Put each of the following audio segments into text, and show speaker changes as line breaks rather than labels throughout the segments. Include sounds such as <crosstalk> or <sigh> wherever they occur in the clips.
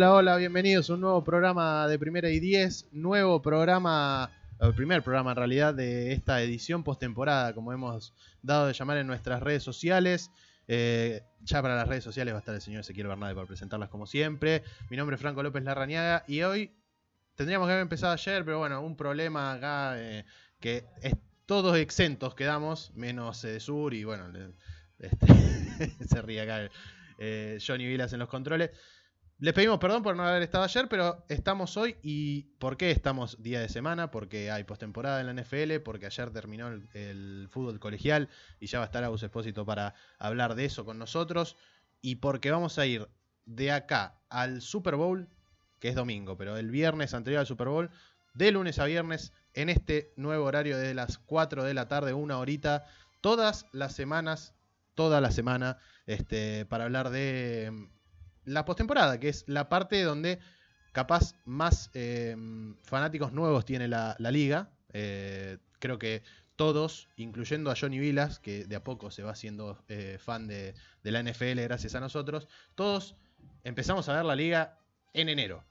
Hola, hola, bienvenidos a un nuevo programa de Primera y Diez, nuevo programa, el primer programa en realidad de esta edición postemporada, como hemos dado de llamar en nuestras redes sociales. Eh, ya para las redes sociales va a estar el señor Ezequiel Bernade para presentarlas como siempre. Mi nombre es Franco López Larrañaga y hoy tendríamos que haber empezado ayer, pero bueno, un problema acá eh, que todos exentos quedamos, menos eh, Sur y bueno, este, <laughs> se ríe acá eh, Johnny Vilas en los controles. Les pedimos perdón por no haber estado ayer, pero estamos hoy. ¿Y por qué estamos día de semana? Porque hay postemporada en la NFL, porque ayer terminó el, fútbol colegial y ya va a estar Agus Espósito para hablar de eso con nosotros. Y porque vamos a ir de acá al Super Bowl, que es domingo, pero el viernes anterior al Super Bowl, de lunes a viernes, en este nuevo horario de las 4 de la tarde, una horita, todas las semanas, toda la semana, este, para hablar de la postemporada, que es la parte donde capaz más eh, fanáticos nuevos tiene la, liga. Eh, creo que todos, incluyendo a Johnny Vilas, que de a poco se va haciendo eh, fan de, de la NFL gracias a nosotros, todos empezamos a ver la liga en enero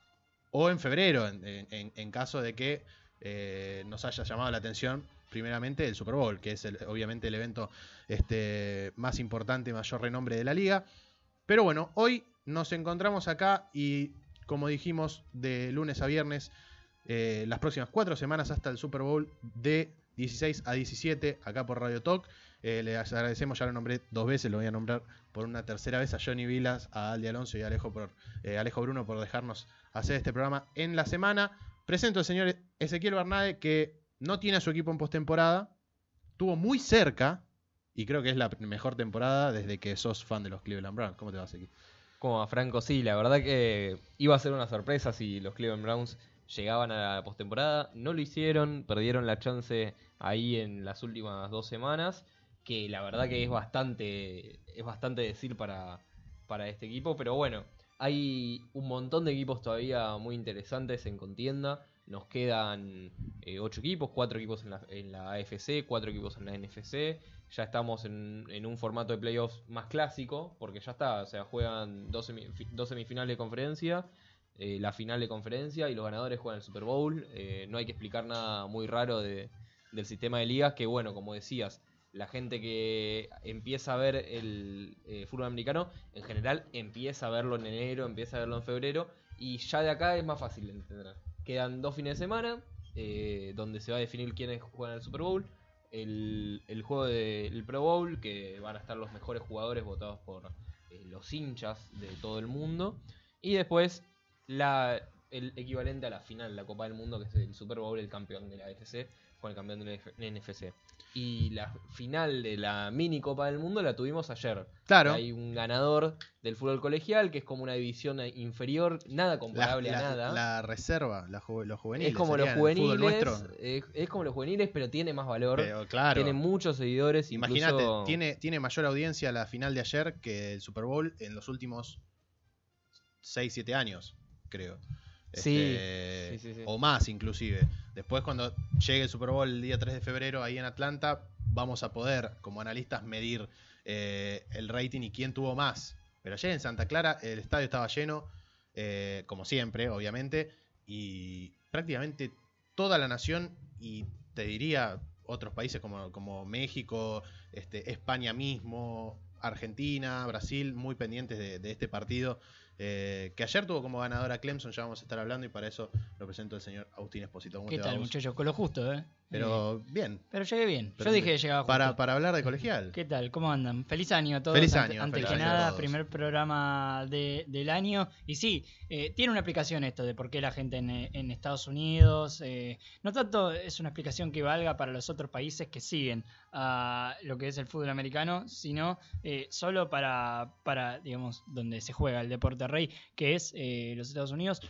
o en febrero, en, en- caso de que nos haya llamado la atención primeramente el Super Bowl, que es obviamente el evento este, más importante, mayor renombre de la liga. Pero bueno, hoy nos encontramos acá y como dijimos, de lunes a viernes, eh, las próximas cuatro semanas hasta el Super Bowl de 16 a 17 acá por Radio Talk. Eh, les agradecemos, ya lo nombré dos veces, lo voy a nombrar por una tercera vez a Johnny Vilas, a Aldi Alonso y a Alejo, por, eh, Alejo Bruno por dejarnos hacer este programa en la semana. Presento al señor Ezequiel Bernade que no tiene a su equipo en postemporada, estuvo muy cerca y creo que es la mejor temporada desde que sos fan de los Cleveland Browns. ¿Cómo te vas aquí?
Como a Franco, sí, la verdad que iba a ser una sorpresa si los Cleveland Browns llegaban a la postemporada. No lo hicieron, perdieron la chance ahí en las últimas dos semanas, que la verdad que es bastante, es bastante decir para, para este equipo, pero bueno, hay un montón de equipos todavía muy interesantes en contienda. Nos quedan eh, ocho equipos, cuatro equipos en la, en la AFC, cuatro equipos en la NFC. Ya estamos en, un formato de playoffs más clásico, porque ya está, o sea, juegan dos, semi- dos semifinales de conferencia, eh, la final de conferencia y los ganadores juegan el Super Bowl. Eh, no hay que explicar nada muy raro de- del sistema de ligas, que bueno, como decías, la gente que empieza a ver el eh, fútbol americano, en general empieza a verlo en enero, empieza a verlo en febrero, y ya de acá es más fácil de entender. Quedan dos fines de semana, donde se va a definir quiénes juegan el Super Bowl, el, el juego del Pro Bowl, que van a estar los mejores jugadores votados por eh, los hinchas de todo el mundo, y después la, el equivalente a la final, la Copa del Mundo, que es el Super Bowl, el campeón de la AFC con el campeón de la F- NFC. Y la final de la mini Copa del Mundo la tuvimos ayer.
Claro.
Hay un ganador del fútbol colegial, que es como una división inferior, nada comparable
la-
a nada.
la reserva, la ju- los juveniles.
es como los juveniles, es, es como los juveniles, pero tiene más valor.
Pero claro,
Tiene muchos seguidores.
imagínate,
incluso-
tiene, tiene mayor audiencia la final de ayer que el Super Bowl en los últimos 6, 7 años, creo.
Sí,
Este,
sí, sí, sí.
O más inclusive. Después cuando llegue el Super Bowl el día 3 de febrero ahí en Atlanta, vamos a poder como analistas medir eh, el rating y quién tuvo más. Pero ayer en Santa Clara el estadio estaba lleno, eh, como siempre, obviamente, y prácticamente toda la nación y te diría otros países como, como México, este, España mismo, Argentina, Brasil, muy pendientes de, de este partido. Eh, que ayer tuvo como ganadora Clemson, ya vamos a estar hablando y para eso lo presento el señor Agustín Esposito. ¿Cómo
¿Qué tal, muchachos? Con lo justo, ¿eh?
Pero bien.
pero llegué bien.
Pero
Yo dije que llegaba justo.
Para, para hablar de colegial.
¿Qué tal? ¿Cómo andan? Feliz año a todos.
Feliz año,
Antes
feliz
que
año a
nada,
todos.
primer programa de- del año. Y sí, eh, tiene una explicación esto de por qué la gente en, en Estados Unidos. eh, no tanto es una explicación que valga para los otros países que siguen a lo que es el fútbol americano, sino eh, solo para, para, digamos, donde se juega el deporte rey, que es eh, los Estados Unidos.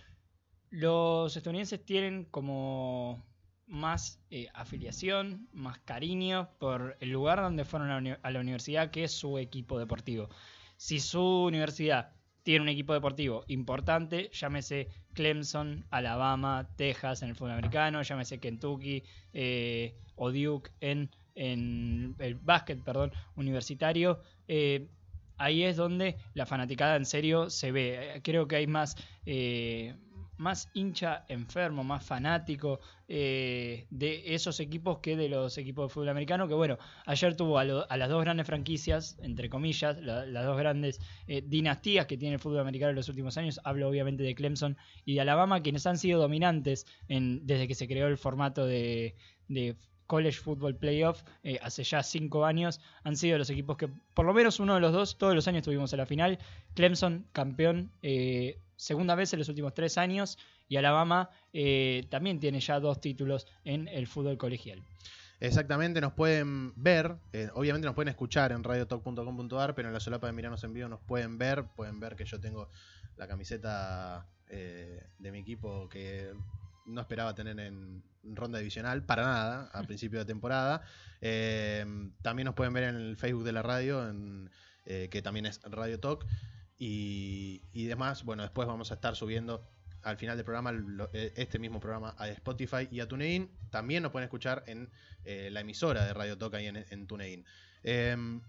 Los estadounidenses tienen como más eh, afiliación, más cariño por el lugar donde fueron a la, universidad, que es su equipo deportivo. Si su universidad tiene un equipo deportivo importante, llámese Clemson, Alabama, Texas en el fútbol americano, llámese Kentucky eh, o Duke en, el básquet, perdón, universitario. eh, ahí es donde la fanaticada en serio se ve. Creo que hay más, eh, más hincha enfermo, más fanático eh, de esos equipos que de los equipos de fútbol americano. Que bueno, ayer tuvo a, las dos grandes franquicias, entre comillas, las dos grandes dinastías que tiene el fútbol americano en los últimos años. Hablo obviamente de Clemson y de Alabama, quienes han sido dominantes desde que se creó el formato de, College Football Playoff eh, hace ya cinco años. Han sido los equipos que, por lo menos uno de los dos, todos los años tuvimos en la final. Clemson, campeón, eh, segunda vez en los últimos tres años. Y Alabama eh, también tiene ya dos títulos en el fútbol colegial.
Exactamente, nos pueden ver, obviamente nos pueden escuchar en radiotalk.com.ar, pero en la solapa de Miranos en vivo nos pueden ver, pueden ver que yo tengo la camiseta de mi equipo que no esperaba tener en ronda divisional, para nada, a <laughs> principio de temporada. Eh, también nos pueden ver en el Facebook de la radio, en, eh, que también es Radio Talk. Y, demás, bueno, después vamos a estar subiendo al final del programa eh, este mismo programa a Spotify y a TuneIn. También nos pueden escuchar en la emisora de Radio Talk ahí en, TuneIn. Em,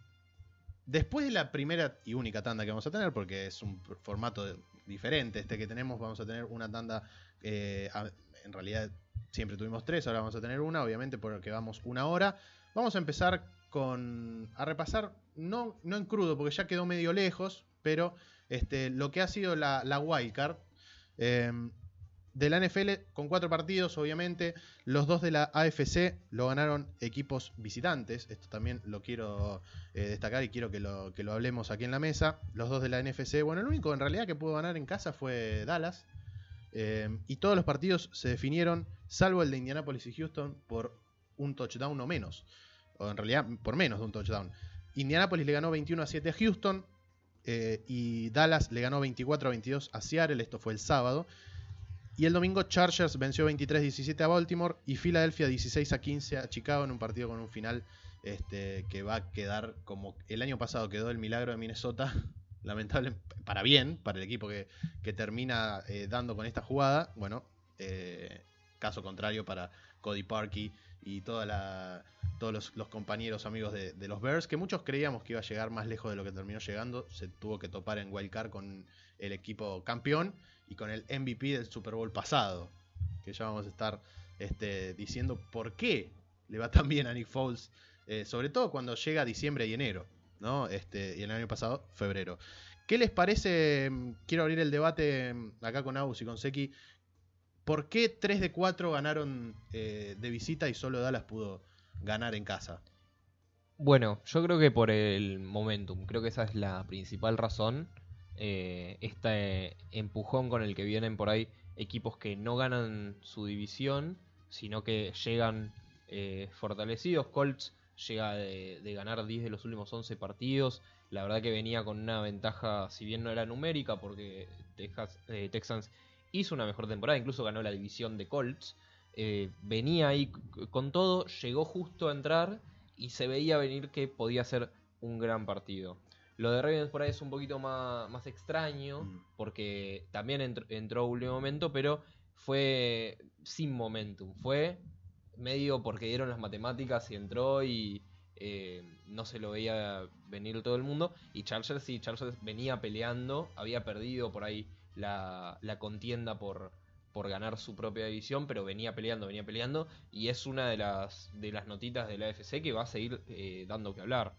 después de la primera y única tanda que vamos a tener, porque es un formato diferente este que tenemos, vamos a tener una tanda en realidad siempre tuvimos tres, ahora vamos a tener una, obviamente porque vamos una hora. Vamos a empezar con. a repasar, no, no en crudo, porque ya quedó medio lejos, pero este, lo que ha sido la, wildcard. Em, de la NFL con cuatro partidos, obviamente. Los dos de la AFC lo ganaron equipos visitantes. Esto también lo quiero eh, destacar y quiero que lo, que lo hablemos aquí en la mesa. Los dos de la NFC. Bueno, el único en realidad que pudo ganar en casa fue Dallas. Em, y todos los partidos se definieron, salvo el de Indianapolis y Houston, por un touchdown o menos. O en realidad por menos de un touchdown. Indianapolis le ganó 21 a 7 a Houston. Eh, y Dallas le ganó 24 a 22 a Seattle. Esto fue el sábado. Y el domingo Chargers venció 23-17 a Baltimore y Filadelfia 16 a 15 a Chicago en un partido con un final este, que va a quedar como el año pasado quedó el milagro de Minnesota, <laughs> lamentable, para bien, para el equipo que, termina eh, dando con esta jugada. Bueno, eh, caso contrario para Cody Parkey y toda la, todos los, compañeros amigos de, los Bears, que muchos creíamos que iba a llegar más lejos de lo que terminó llegando. Se tuvo que topar en Wildcard con el equipo campeón y con el MVP del Super Bowl pasado. Que ya vamos a estar este, diciendo por qué le va tan bien a Nick Foles, eh, sobre todo cuando llega diciembre y enero. ¿no? Este, y el año pasado, febrero. ¿Qué les parece? Quiero abrir el debate acá con Aus y con Seki. ¿Por qué 3 de 4 ganaron eh, de visita y solo Dallas pudo ganar en casa?
Bueno, yo creo que por el momentum, creo que esa es la principal razón. Eh, este empujón con el que vienen por ahí equipos que no ganan su división, sino que llegan eh, fortalecidos. Colts llega de, ganar 10 de los últimos 11 partidos. La verdad que venía con una ventaja, si bien no era numérica, porque Texas, eh, Texans hizo una mejor temporada, incluso ganó la división de Colts. Eh, venía ahí con todo, llegó justo a entrar y se veía venir que podía ser un gran partido. Lo de Ravens por ahí es un poquito más, más extraño, mm. porque también entró, entró último momento, pero fue sin momentum. Fue medio porque dieron las matemáticas y entró y eh, no se lo veía venir todo el mundo. Y Chargers sí, Chargers venía peleando, había perdido por ahí la, contienda por, por ganar su propia división, pero venía peleando, venía peleando. Y es una de las, de las notitas de la AFC que va a seguir eh, dando que hablar.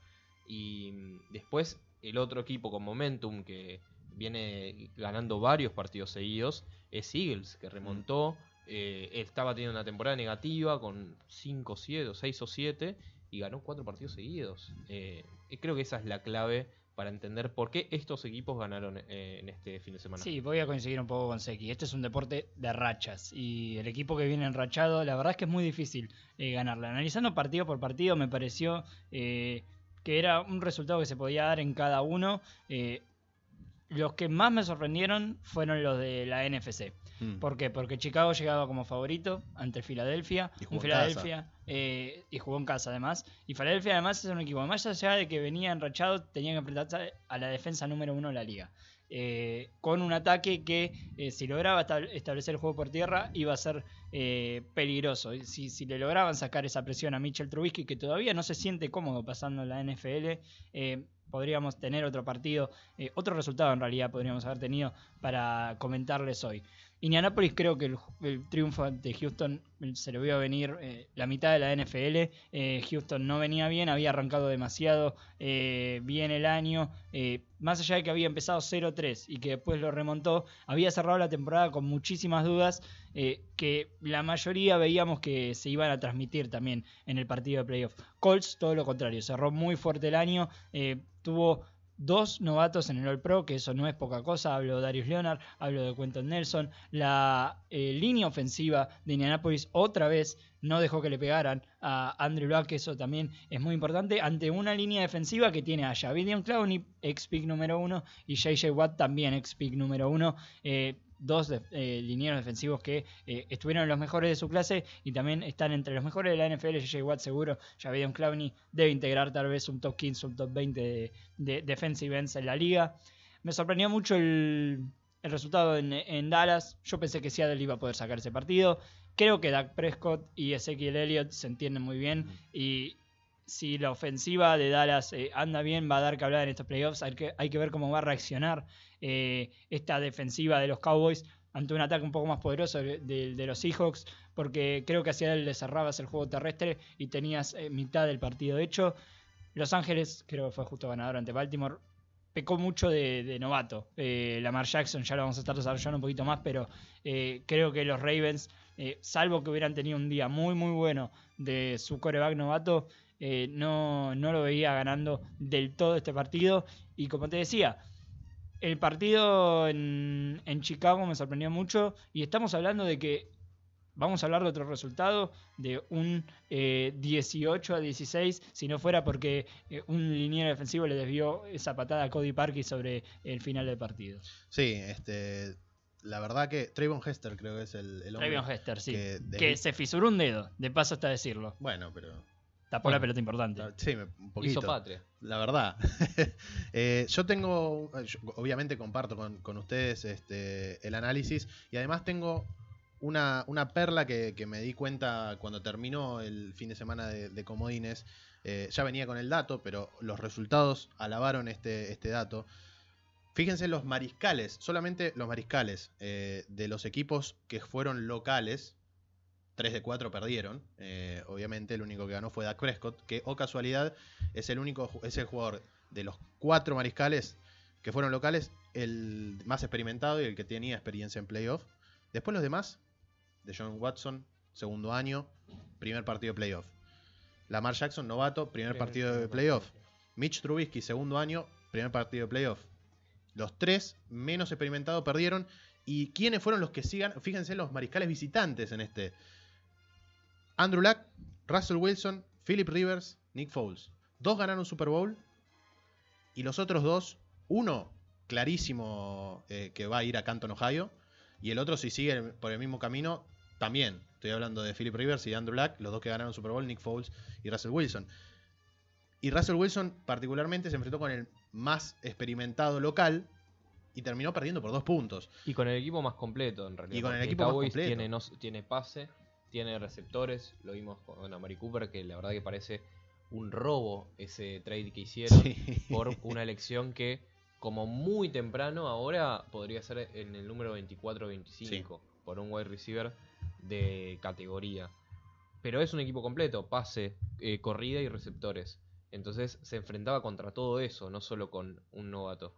Y mm, después el otro equipo con momentum que viene ganando varios partidos seguidos es Eagles, que remontó. Eh, estaba teniendo una temporada negativa con 5, 7, 6 o 7 y ganó 4 partidos seguidos. Eh, creo que esa es la clave para entender por qué estos equipos ganaron eh, en este fin de semana.
Sí, voy a coincidir un poco con Seki. Este es un deporte de rachas y el equipo que viene enrachado, la verdad es que es muy difícil ganarle. Analizando partido por partido, me pareció que era un resultado que se podía dar en cada uno. los que más me sorprendieron fueron los de la NFC. Mm. ¿Por qué? Porque Chicago llegaba como favorito ante Filadelfia.
Y jugó
Filadelfia eh, y jugó en casa además. Y Filadelfia además es un equipo, más allá de que venía enrachado, tenía que enfrentarse a la defensa número uno de la liga. Eh, con un ataque que eh, si lograba establecer el juego por tierra iba a ser peligroso. Si, si, le lograban sacar esa presión a Mitchell Trubisky, que todavía no se siente cómodo pasando en la NFL, podríamos tener otro partido, eh, otro resultado en realidad podríamos haber tenido para comentarles hoy. Indianapolis creo que el, triunfo de Houston se le vio venir eh, la mitad de la NFL. Eh, Houston no venía bien, había arrancado demasiado bien el año. más allá de que había empezado 0-3 y que después lo remontó, había cerrado la temporada con muchísimas dudas que la mayoría veíamos que se iban a transmitir también en el partido de playoff. Colts, todo lo contrario, cerró muy fuerte el año, tuvo dos novatos en el All Pro, que eso no es poca cosa. Hablo de Darius Leonard, hablo de Quentin Nelson. La eh, línea ofensiva de Indianapolis otra vez no dejó que le pegaran a Andrew Luck, que eso también es muy importante, ante una línea defensiva que tiene a Javidian Clowney, ex pick número uno, y JJ Watt también ex pick número uno. Eh, dos eh, linieros defensivos que eh, estuvieron los mejores de su clase y también están entre los mejores de la NFL. JJ Watt seguro, Javion Clowney debe integrar tal vez un top 15, un top 20 de, de defensive ends en la liga. Me sorprendió mucho el, resultado en, Dallas. Yo pensé que Seattle iba a poder sacar ese partido. Creo que Dak Prescott y Ezekiel Elliott se entienden muy bien y si la ofensiva de Dallas eh, anda bien, va a dar que hablar en estos playoffs. Hay que, hay que ver cómo va a reaccionar eh, esta defensiva de los Cowboys ante un ataque un poco más poderoso de, los Seahawks, porque creo que hacia él le cerrabas el juego terrestre y tenías eh, mitad del partido hecho. Los Ángeles, creo que fue justo ganador ante Baltimore, pecó mucho de, novato. Lamar Jackson, ya lo vamos a estar desarrollando un poquito más, pero creo que los Ravens, salvo que hubieran tenido un día muy, muy bueno de su coreback novato, no, no lo veía ganando del todo este partido. Y como te decía, el partido en, Chicago me sorprendió mucho y estamos hablando de que vamos a hablar de otro resultado, de un 18 eh, a 16, si no fuera porque eh, un liniero defensivo le desvió esa patada a Cody Parkey sobre el final del partido.
Sí, este, la verdad que Trayvon Hester creo que es el, el
hombre. Hester, sí. Que, se fisuró un dedo, de paso hasta decirlo.
Bueno, pero
Tapó la pelota importante.
Sí, un poquito.
Hizo patria.
La verdad. <laughs> Eh, yo tengo, obviamente comparto con, ustedes este, el análisis y además tengo una, perla que, me di cuenta cuando terminó el fin de semana de, Comodines. Eh, ya venía con el dato, pero los resultados alabaron este, este dato. Fíjense los mariscales, solamente los mariscales eh, de los equipos que fueron locales, 3 de 4 perdieron. Eh, obviamente el único que ganó fue Dak Prescott, que o casualidad es el único es el jugador de los cuatro mariscales que fueron locales, el más experimentado y el que tenía experiencia en playoff. Después los demás, de John Watson, segundo año, primer partido de playoff. Lamar Jackson, novato, primer partido de playoff. Mitch Trubisky, segundo año, primer partido de playoff. Los tres menos experimentados perdieron. ¿Y quiénes fueron los que sigan? Fíjense los mariscales visitantes en este. Andrew Luck, Russell Wilson, Philip Rivers, Nick Foles. Dos ganaron Super Bowl y los otros dos, uno clarísimo eh, que va a ir a Canton, Ohio, y el otro si sigue por el mismo camino, también. Estoy hablando de Philip Rivers y de Andrew Luck, los dos que ganaron Super Bowl, Nick Foles y Russell Wilson. Y Russell Wilson particularmente se enfrentó con el más experimentado local y terminó perdiendo por dos puntos.
Y con el equipo más completo, en realidad.
Y con el equipo más completo.
Tiene, no, tiene pase, tiene receptores, lo vimos con Amari Cooper, que la verdad que parece un robo ese trade que hicieron por una elección que como muy temprano ahora podría ser en el número 24-25 por un wide receiver de categoría. Pero es un equipo completo, pase, eh, corrida y receptores. Entonces se enfrentaba contra todo eso, no solo con un novato.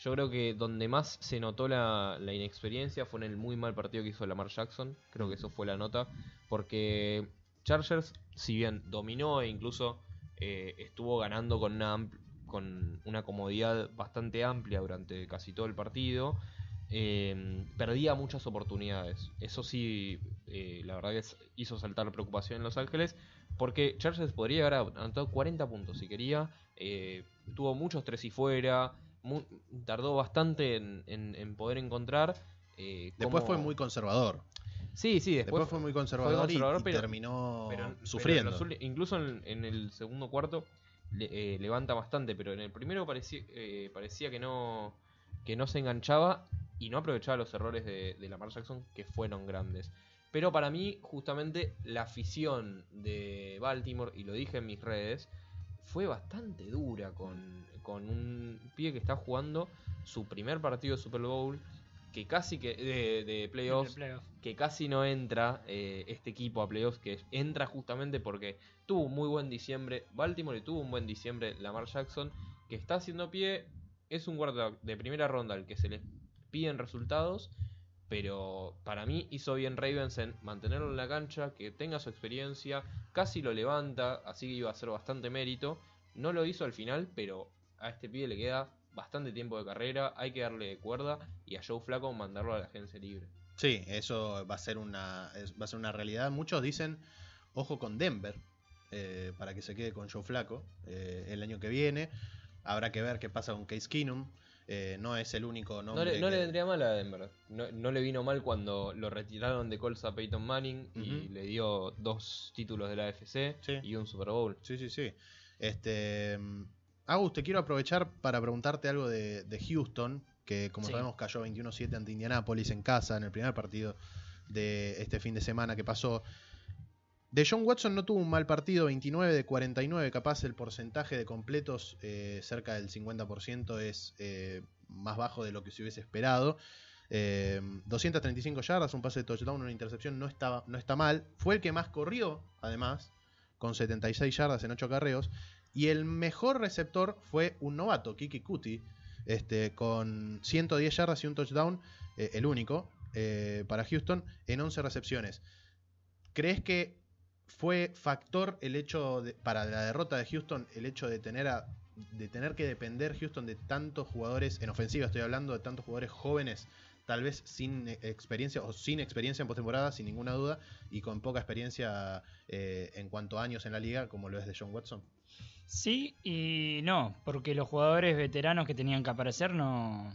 Yo creo que donde más se notó la, inexperiencia fue en el muy mal partido que hizo Lamar Jackson. Creo que eso fue la nota. Porque Chargers, si bien dominó e incluso eh, estuvo ganando con una, con una comodidad bastante amplia durante casi todo el partido, eh, perdía muchas oportunidades. Eso sí, eh, la verdad que hizo saltar la preocupación en Los Ángeles. Porque Chargers podría haber anotado 40 puntos si quería. tuvo muchos tres y fuera tardó bastante en, poder encontrar.
Eh, después fue muy conservador.
Sí, sí, después,
fue muy conservador, y, terminó sufriendo.
incluso en, el segundo cuarto eh, levanta bastante, pero en el primero parecía, eh, parecía que no que no se enganchaba y no aprovechaba los errores de, de Lamar Jackson que fueron grandes. Pero para mí, justamente, la afición de Baltimore, y lo dije en mis redes, fue bastante dura con, con un pibe que está jugando su primer partido de Super Bowl, que casi que de, de playoffs,
Playoff.
que casi no entra eh, este equipo a playoffs, que entra justamente porque tuvo un muy buen diciembre, Baltimore y tuvo un buen diciembre, Lamar Jackson, que está haciendo pie, es un quarterback de primera ronda al que se le piden resultados, pero para mí hizo bien Ravens en mantenerlo en la cancha, que tenga su experiencia, casi lo levanta, así que iba a ser bastante mérito, no lo hizo al final, pero a este pibe le queda bastante tiempo de carrera, hay que darle cuerda y a Joe Flaco mandarlo a la agencia libre.
Sí, eso va a ser una, va a ser una realidad. Muchos dicen, ojo con Denver, eh, para que se quede con Joe Flaco eh, el año que viene. Habrá que ver qué pasa con Case Keenum. Eh, no es el único
No
nombre.
le, no
que-
le vendría mal a Denver. No, no le vino mal cuando lo retiraron de Colts a Peyton Manning y le dio dos títulos de la AFC
Sí.
y un Super Bowl.
Sí, sí, sí. Este, Agus, te quiero aprovechar para preguntarte algo de, de Houston, que como
Sí.
sabemos cayó 21-7 ante Indianapolis en casa en el primer partido de este fin de semana que pasó. De John Watson no tuvo un mal partido, 29 de 49, capaz el porcentaje de completos eh, cerca del 50% es eh, más bajo de lo que se hubiese esperado. Eh, 235 yardas, un pase de touchdown, una intercepción, no, estaba, no está mal. Fue el que más corrió, además, con 76 yardas en 8 carreos. Y el mejor receptor fue un novato, Kiki Kuti, este, con 110 yardas y un touchdown, eh, el único, eh, para Houston, en 11 recepciones. ¿Crees que fue factor el hecho de- para la derrota de Houston el hecho de tener a- tener que depender Houston de tantos jugadores en ofensiva estoy hablando de tantos jugadores jóvenes tal vez sin eh, experiencia o sin experiencia en postemporada sin ninguna duda y con poca experiencia eh, en cuanto a años en la liga como lo es de John Watson
Sí y no, porque los jugadores veteranos que tenían que aparecer no,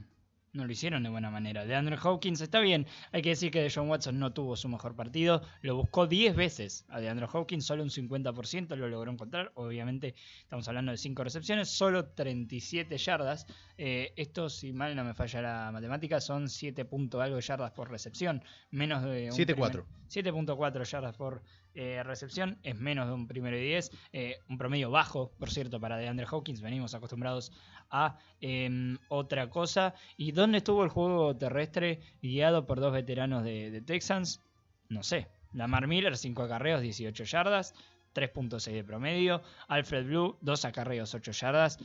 no lo hicieron de buena manera. De Andrew Hawkins está bien, hay que decir que John Watson no tuvo su mejor partido, lo buscó 10 veces. A de Andrew Hawkins solo un 50% lo logró encontrar, obviamente estamos hablando de 5 recepciones, solo 37 yardas. Eh, esto, si mal no me falla la matemática, son 7 punto algo yardas por recepción, menos de un
7.4.
primer- 7.4 yardas por eh, recepción, es menos de un primero y 10, eh, un promedio bajo, por cierto, para DeAndre Hawkins, venimos acostumbrados a em, otra cosa. ¿Y dónde estuvo el juego terrestre guiado por dos veteranos de, de Texans? No sé. Lamar Miller, 5 acarreos, 18 yardas, 3.6 de promedio. Alfred Blue, 2 acarreos, 8 yardas.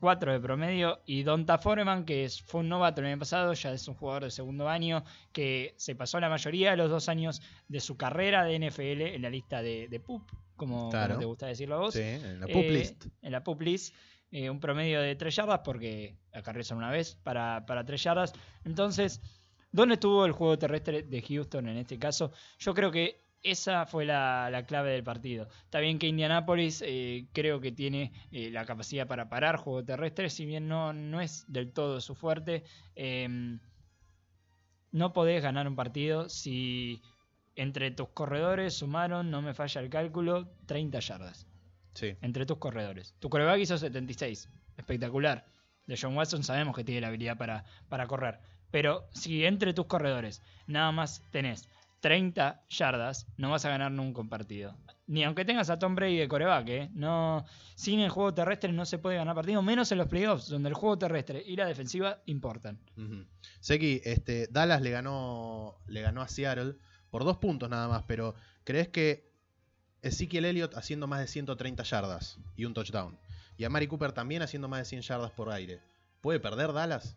4 de promedio y Donta Foreman, que es, fue un novato el año pasado, ya es un jugador de segundo año, que se pasó la mayoría de los dos años de su carrera de NFL en la lista de, de PUP, como,
Claro.
como te gusta decirlo a vos.
sí, en la
Eh,
pup list
En la pup list. eh, un promedio de 3 yardas, porque acarrean una vez para, para 3 yardas. Entonces, ¿dónde estuvo el juego terrestre de Houston en este caso? Yo creo que esa fue la, la clave del partido. Está bien que Indianapolis eh, creo que tiene eh, la capacidad para parar juego terrestre, si bien no, no es del todo su fuerte. eh, no podés ganar un partido si entre tus corredores sumaron, no me falla el cálculo, 30 yardas
sí
entre tus corredores. Tu coreback hizo 76. Espectacular. De John Watson sabemos que tiene la habilidad para, para correr. Pero si entre tus corredores nada más tenés 30 yardas, no vas a ganar nunca un partido. Ni aunque tengas a Tom Brady de coreback, ¿eh? No, sin el juego terrestre no se puede ganar partido, menos en los playoffs, donde el juego terrestre y la defensiva importan.
Ujú. Seki, este, Dallas le ganó, le ganó a Seattle por dos puntos nada más, pero ¿crees que Ezekiel Elliott haciendo más de 130 yardas y un touchdown? Y a Mari Cooper también haciendo más de 100 yardas por aire. ¿Puede perder Dallas?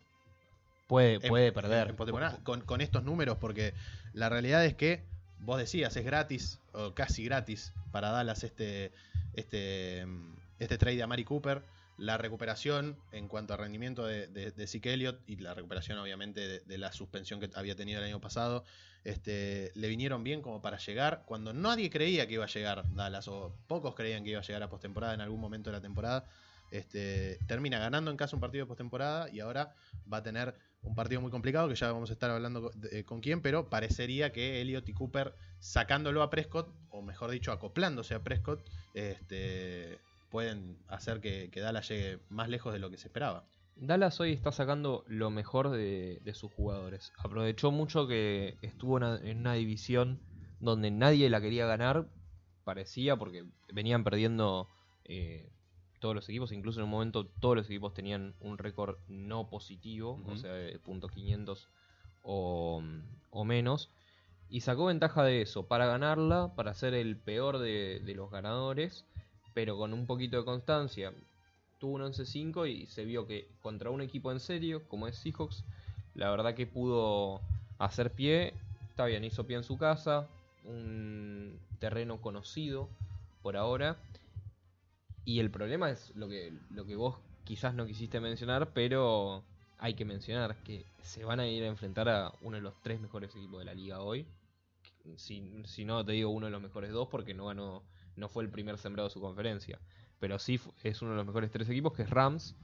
Puede, puede
en-
perder.
en con, con estos números, porque la realidad es que, vos decías, es gratis, o casi gratis, para Dallas este, este, este trade de Amari Cooper. La recuperación en cuanto a rendimiento de, de, de Zeke Elliott y la recuperación, obviamente, de, de la suspensión que había tenido el año pasado, este, le vinieron bien como para llegar cuando nadie creía que iba a llegar Dallas, o pocos creían que iba a llegar a postemporada en algún momento de la temporada. Este, termina ganando en casa un partido de postemporada y ahora va a tener un partido muy complicado que ya vamos a estar hablando con, de- con quién, pero parecería que Elliot y Cooper sacándolo a Prescott, o mejor dicho, acoplándose a Prescott, este, pueden hacer que, Dallas llegue más lejos de lo que se esperaba.
Dallas hoy está sacando lo mejor de, sus jugadores. Aprovechó mucho que estuvo en una, en una división donde nadie la quería ganar, parecía, porque venían perdiendo eh, todos los equipos, incluso en un momento todos los equipos tenían un récord no positivo, o sea, de punto 500 o, o menos. Y sacó ventaja de eso para ganarla, para ser el peor de, de los ganadores, pero con un poquito de constancia. Tuvo un 11-5 y se vio que contra un equipo en serio, como es Seahawks, la verdad que pudo hacer pie. Está bien, hizo pie en su casa, un terreno conocido por ahora. Y el problema es lo que, lo que vos quizás no quisiste mencionar, pero hay que mencionar que se van a ir a enfrentar a uno de los tres mejores equipos de la liga hoy. Si, si no, te digo uno de los mejores dos porque no ganó, no fue el primer sembrado de su conferencia. Pero sí es uno de los mejores tres equipos, que es Rams,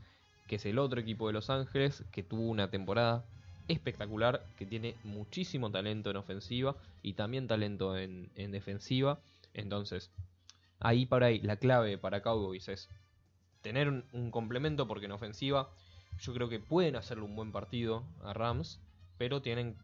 que es el otro equipo de Los Ángeles, que tuvo una temporada espectacular, que tiene muchísimo talento en ofensiva y también talento en, en defensiva. Entonces, ahí para ahí, la clave para Cowboys es tener un, complemento, porque en ofensiva yo creo que pueden hacerle un buen partido a Rams, pero tienen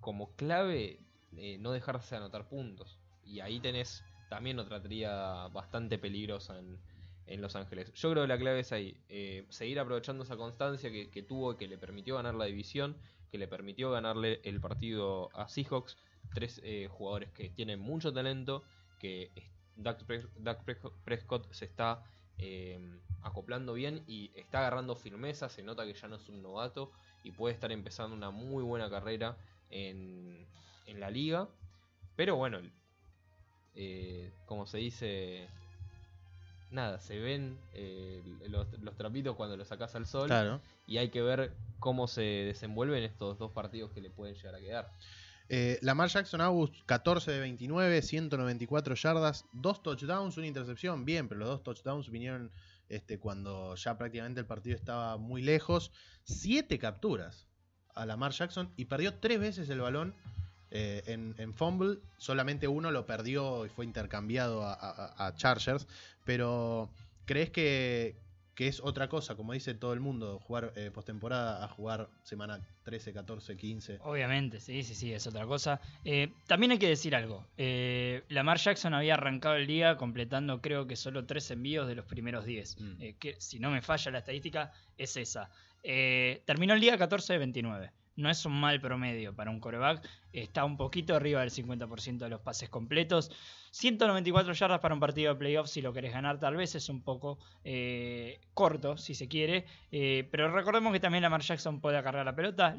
como clave eh, no dejarse anotar puntos. Y ahí tenés también otra tríada bastante peligrosa en, en Los Ángeles. Yo creo que la clave es ahí, eh, seguir aprovechando esa constancia que, que tuvo, que le permitió ganar la división, que le permitió ganarle el partido a Seahawks. Tres eh, jugadores que tienen mucho talento, que Dak, Dak Prescott- Prescott se está eh, acoplando bien y está agarrando firmeza, se nota que ya no es un novato y puede estar empezando una muy buena carrera en, en la liga. Pero bueno, eh, como se dice, nada, se ven eh, los, los trapitos cuando los sacas al sol
Claro.
y hay que ver cómo se desenvuelven estos dos partidos que le pueden llegar a quedar.
Eh, Lamar Jackson August, 14 de 29, 194 yardas, dos touchdowns, una intercepción, bien, pero los dos touchdowns vinieron este, cuando ya prácticamente el partido estaba muy lejos. Siete capturas a Lamar Jackson y perdió tres veces el balón eh, en, fumble. Solamente uno lo perdió y fue intercambiado a Chargers. Pero, ¿crees que, que es otra cosa, como dice todo el mundo, jugar eh, postemporada a jugar semana 13, 14, 15?
Obviamente, sí, sí, sí, es otra cosa. Eh, también hay que decir algo. Eh, Lamar Jackson había arrancado el día completando creo que solo tres envíos de los primeros 10.
Mm.
Eh, que si no me falla la estadística, es esa. Eh, terminó el día 14 de 29. No es un mal promedio para un coreback. Está un poquito arriba del 50% de los pases completos. 194 yardas para un partido de playoffs, si lo querés ganar, tal vez es un poco eh, corto, si se quiere. Eh, pero recordemos que también Lamar Jackson puede cargar la pelota.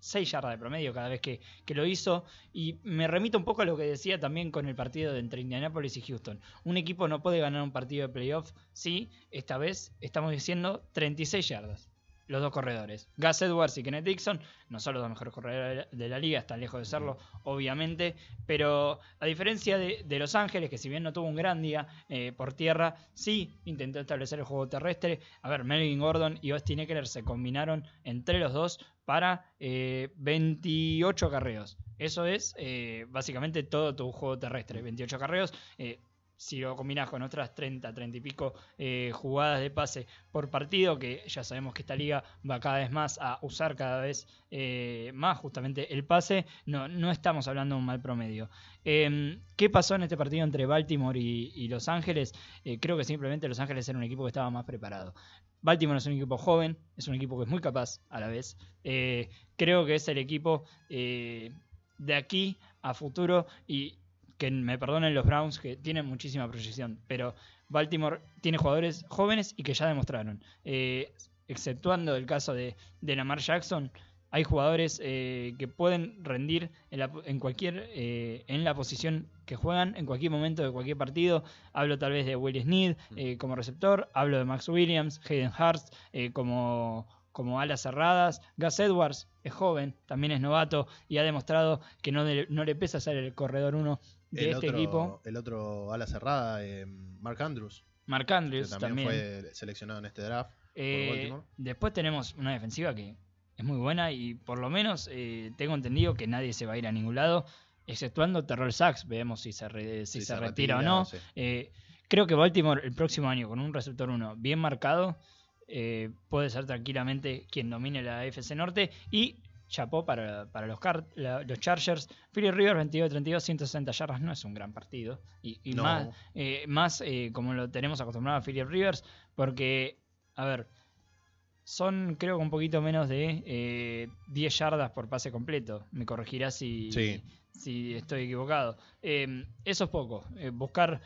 6 yardas de promedio cada vez que, que lo hizo. Y me remito un poco a lo que decía también con el partido entre Indianapolis y Houston. Un equipo no puede ganar un partido de playoff si esta vez estamos diciendo 36 yardas. Los dos corredores. Gus Edwards y Kenneth Dixon no son los dos mejores corredores de la liga, están lejos de serlo, obviamente. Pero a diferencia de, de Los Ángeles, que si bien no tuvo un gran día eh, por tierra, sí intentó establecer el juego terrestre. A ver, Melvin Gordon y Austin Eckler se combinaron entre los dos para eh, 28 carreos. Eso es eh, básicamente todo tu juego terrestre. 28 carreos. eh, si lo combinas con otras 30, 30 y pico eh, jugadas de pase por partido, que ya sabemos que esta liga va cada vez más a usar cada vez eh, más justamente el pase, no, no estamos hablando de un mal promedio. Eh, ¿Qué pasó en este partido entre Baltimore y, y Los Ángeles? Eh, creo que simplemente Los Ángeles era un equipo que estaba más preparado. Baltimore es un equipo joven, es un equipo que es muy capaz a la vez. Creo que es el equipo de aquí a futuro y que me perdonen los Browns que tienen muchísima proyección, pero Baltimore tiene jugadores jóvenes y que ya demostraron. Eh, exceptuando el caso de, de Lamar Jackson, hay jugadores eh, que pueden rendir en, la, en cualquier eh, en la posición que juegan en cualquier momento de cualquier partido. Hablo tal vez de Will Snead eh, como receptor, hablo de Max Williams, Hayden Hurst eh, como como alas cerradas. Gus Edwards es joven, también es novato y ha demostrado que no, de- no le pesa ser el corredor uno de
el,
este
otro,
equipo.
el otro ala cerrada, eh, Mark Andrews,
Mark
que
Andrews
también,
también.
fue seleccionado en este draft.
Eh, después tenemos una defensiva que es muy buena y por lo menos eh, tengo entendido que nadie se va a ir a ningún lado, exceptuando Terrell Sachs. Veamos si se, re- si
Si
se
se
retira, o no.
sí.
Creo que Baltimore el próximo año con un receptor 1 bien marcado puede ser tranquilamente quien domine la FC Norte y chapó para, para los, car- la- los Chargers. Philly Rivers 22-32, 160 yardas, no es un gran partido. Y, y
No.
más, eh, más eh, como lo tenemos acostumbrado a Philly Rivers, porque, a ver, son creo que un poquito menos de eh, 10 yardas por pase completo. Me corregirás si,
Sí.
si estoy equivocado. Eh, eso es poco. Buscar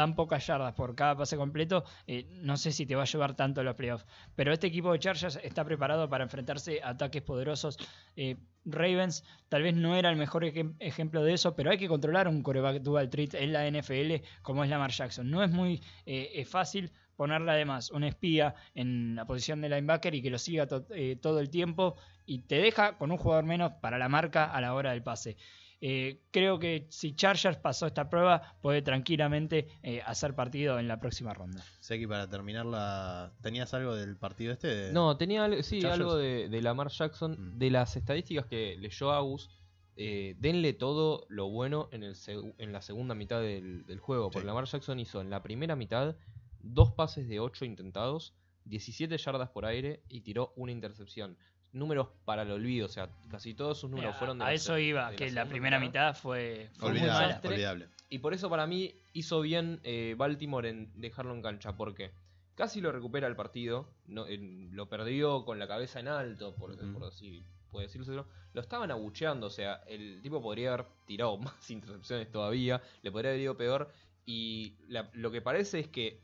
tan pocas yardas por cada pase completo, eh, no sé si te va a llevar tanto a los playoffs. Pero este equipo de Chargers está preparado para enfrentarse a ataques poderosos. Eh, Ravens tal vez no era el mejor ejem- ejemplo de eso, pero hay que controlar un coreback dual treat en la NFL como es Lamar Jackson. No es muy eh, fácil ponerle además un espía en la posición de linebacker y que lo siga eh, todo el tiempo y te deja con un jugador menos para la marca a la hora del pase. Eh, creo que si Chargers pasó esta prueba, puede tranquilamente eh, hacer partido en la próxima ronda.
Seki, para terminar la... ¿Tenías algo del partido este? de-
No, tenía al- sí,
Chargers.
algo de, de Lamar Jackson.
Mm.
De las estadísticas que leyó Agus, eh, denle todo lo bueno en, el seg- en la segunda mitad del, del juego. Porque. Lamar Jackson hizo en la primera mitad dos pases de 8 intentados, 17 yardas por aire y tiró una intercepción. Números para el olvido, o sea, casi todos sus números fueron de
a
la
eso
se-
iba,
de
que la
segunda
primera mitad fue, fue muy
Olvidable,
mala.
desastre.
olvidable.
Y por eso para mí hizo bien eh, Baltimore en dejarlo en cancha, porque casi lo recupera el partido, no, en- lo perdió con la cabeza en alto, por,
Ujú.
por así puede decírselo. Lo estaban abucheando, o sea, el tipo podría haber tirado <laughs> más intercepciones todavía, le podría haber ido peor. Y la- lo que parece es que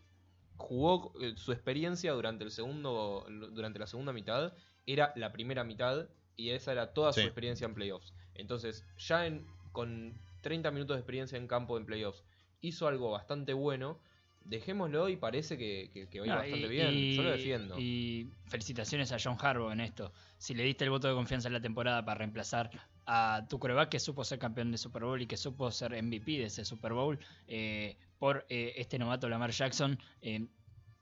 jugó eh, su experiencia durante el segundo durante la segunda mitad era la primera mitad y esa era toda
Sí.
su experiencia en playoffs entonces ya en, con 30 minutos de experiencia en campo en playoffs hizo algo bastante bueno dejémoslo y parece que, que, que va
No,
bastante
y-
bien
y-
yo lo defiendo
Y felicitaciones a John Harbaugh en esto. Si le diste el voto de confianza en la temporada para reemplazar a tu coreback que supo ser campeón de Super Bowl y que supo ser MVP de ese Super Bowl eh, por eh, este novato Lamar Jackson, eh,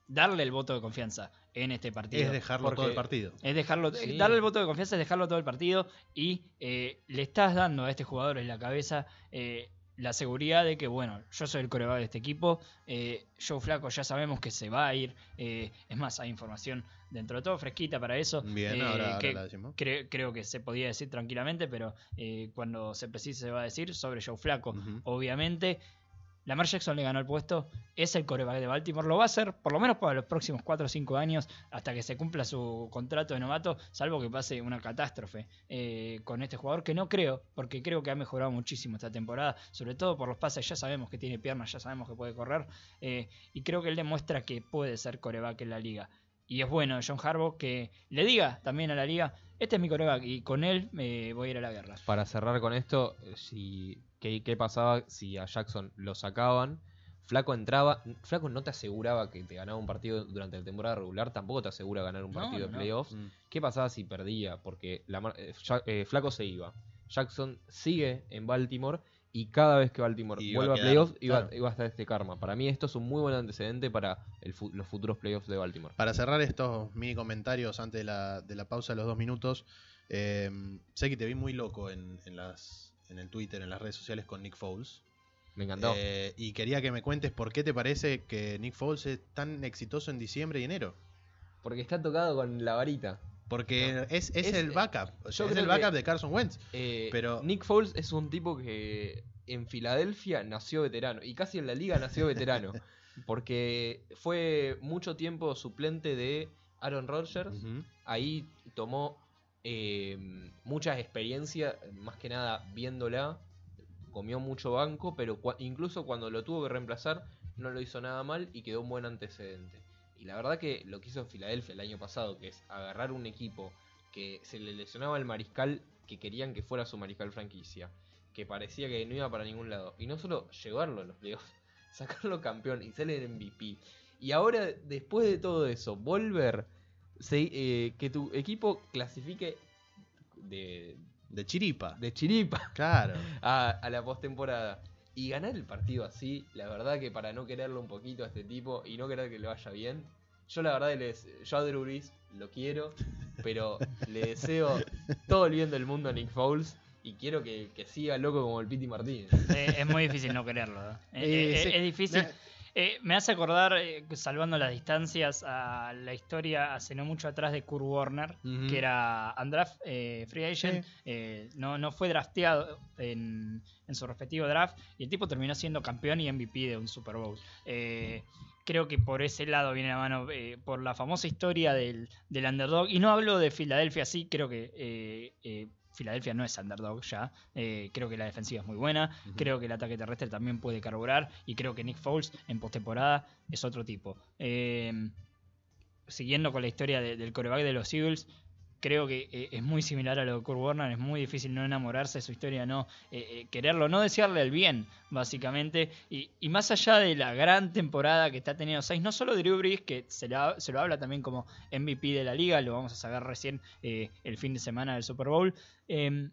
darle el voto de confianza en este partido.
Es dejarlo todo el partido.
Es dejarlo,
Sí.
darle el voto de confianza es dejarlo todo el partido y eh, le estás dando a este jugador en la cabeza eh, la seguridad de que, bueno, yo soy el coreback de este equipo, eh, Joe Flaco ya sabemos que se va a ir, eh, es más, hay información dentro de todo fresquita para eso.
Bien,
eh,
ahora, ahora
que
la decimos.
cre- creo que se podía decir tranquilamente, pero eh, cuando se precise se va a decir sobre Joe Flaco. Obviamente, Lamar Jackson le ganó el puesto, es el coreback de Baltimore, lo va a hacer por lo menos para los próximos 4 o 5 años hasta que se cumpla su contrato de novato, salvo que pase una catástrofe eh, con este jugador, que no creo, porque creo que ha mejorado muchísimo esta temporada, sobre todo por los pases, ya sabemos que tiene piernas, ya sabemos que puede correr, eh, y creo que él demuestra que puede ser coreback en la liga. Y es bueno John Harbaugh que le diga también a la liga, este es mi coreback y con él me voy a ir a la guerra.
para cerrar con esto eh, si ¿qué, qué pasaba si a Jackson lo sacaban Flaco entraba, Flaco no te aseguraba que te ganaba un partido durante la temporada regular, tampoco te asegura ganar un partido
no,
de
no.
playoffs.
Mm.
¿Qué pasaba si perdía? Porque la eh, eh, Flaco se iba. Jackson sigue en Baltimore y cada vez que Baltimore
Y
vuelva a,
quedar,
playoffs iba,
claro.
iba a estar este karma. Para mí esto es un muy buen antecedente para el fu- los futuros playoffs de Baltimore.
Para cerrar estos mini comentarios antes de la, de la pausa de los dos minutos, eh, sé que te vi muy loco en, en las, en el Twitter, en las redes sociales con Nick Foles.
Me encantó.
Eh, y quería que me cuentes por qué te parece que Nick Foles es tan exitoso en diciembre y enero.
Porque está tocado con la varita.
Porque
No.
es, es
Es-
el backup.
yo
es el backup
que-
de Carson Wentz.
Eh,
Pero-
Nick Foles es un tipo que en Filadelfia nació veterano y casi en la liga nació veterano. <laughs> porque fue mucho tiempo suplente de Aaron Rodgers. Ahí tomó eh, mucha experiencia, más que nada viéndola. Comió mucho banco, pero incluso cuando lo tuvo que reemplazar, no lo hizo nada mal y quedó un buen antecedente. Y la verdad que lo que hizo Filadelfia el año pasado, que es agarrar un equipo que se le lesionaba el mariscal que querían que fuera su mariscal franquicia, que parecía que no iba para ningún lado, y no solo llevarlo a los playoffs, <laughs> sacarlo campeón y ser el MVP. Y ahora, después de todo eso, volver, se- eh, que tu equipo clasifique de,
De chiripa.
de chiripa
Claro. <laughs>
a, a la postemporada y ganar el partido así, la verdad que para no quererlo un poquito a este tipo y no querer que le vaya bien, yo la verdad les, yo a Drew Brees lo quiero, pero <laughs> le deseo todo el bien del mundo a Nick Foles y quiero que, que siga loco como el Piti Martínez.
Eh, es muy difícil no quererlo. ¿eh? <laughs> Eh,
Eh,
eh,
sí.
Es difícil. Eh, me hace acordar, eh, salvando las distancias, a la historia hace no mucho atrás de Kurt Warner, que era undraft eh, free agent. eh, no, no fue drafteado en, en su respectivo draft y el tipo terminó siendo campeón y MVP de un Super Bowl. Creo que por ese lado viene la mano, por la famosa historia del, del underdog. Y no hablo de Filadelfia, sí, creo que Filadelfia no es underdog ya. Eh, creo que la defensiva es muy buena. Creo que el ataque terrestre también puede carburar. Y creo que Nick Foles en postemporada es otro tipo. Eh, siguiendo con la historia de- del coreback de los Eagles, creo que eh, es muy similar a lo de Kurt Warner. Es muy difícil no enamorarse de su historia, no eh, eh, quererlo, no desearle el bien, básicamente. Y, y más allá de la gran temporada que está teniendo Saints, no solo Drew Brees, que se, la- se lo habla también como MVP de la liga, lo vamos a sacar recién eh, el fin de semana del Super Bowl. eh,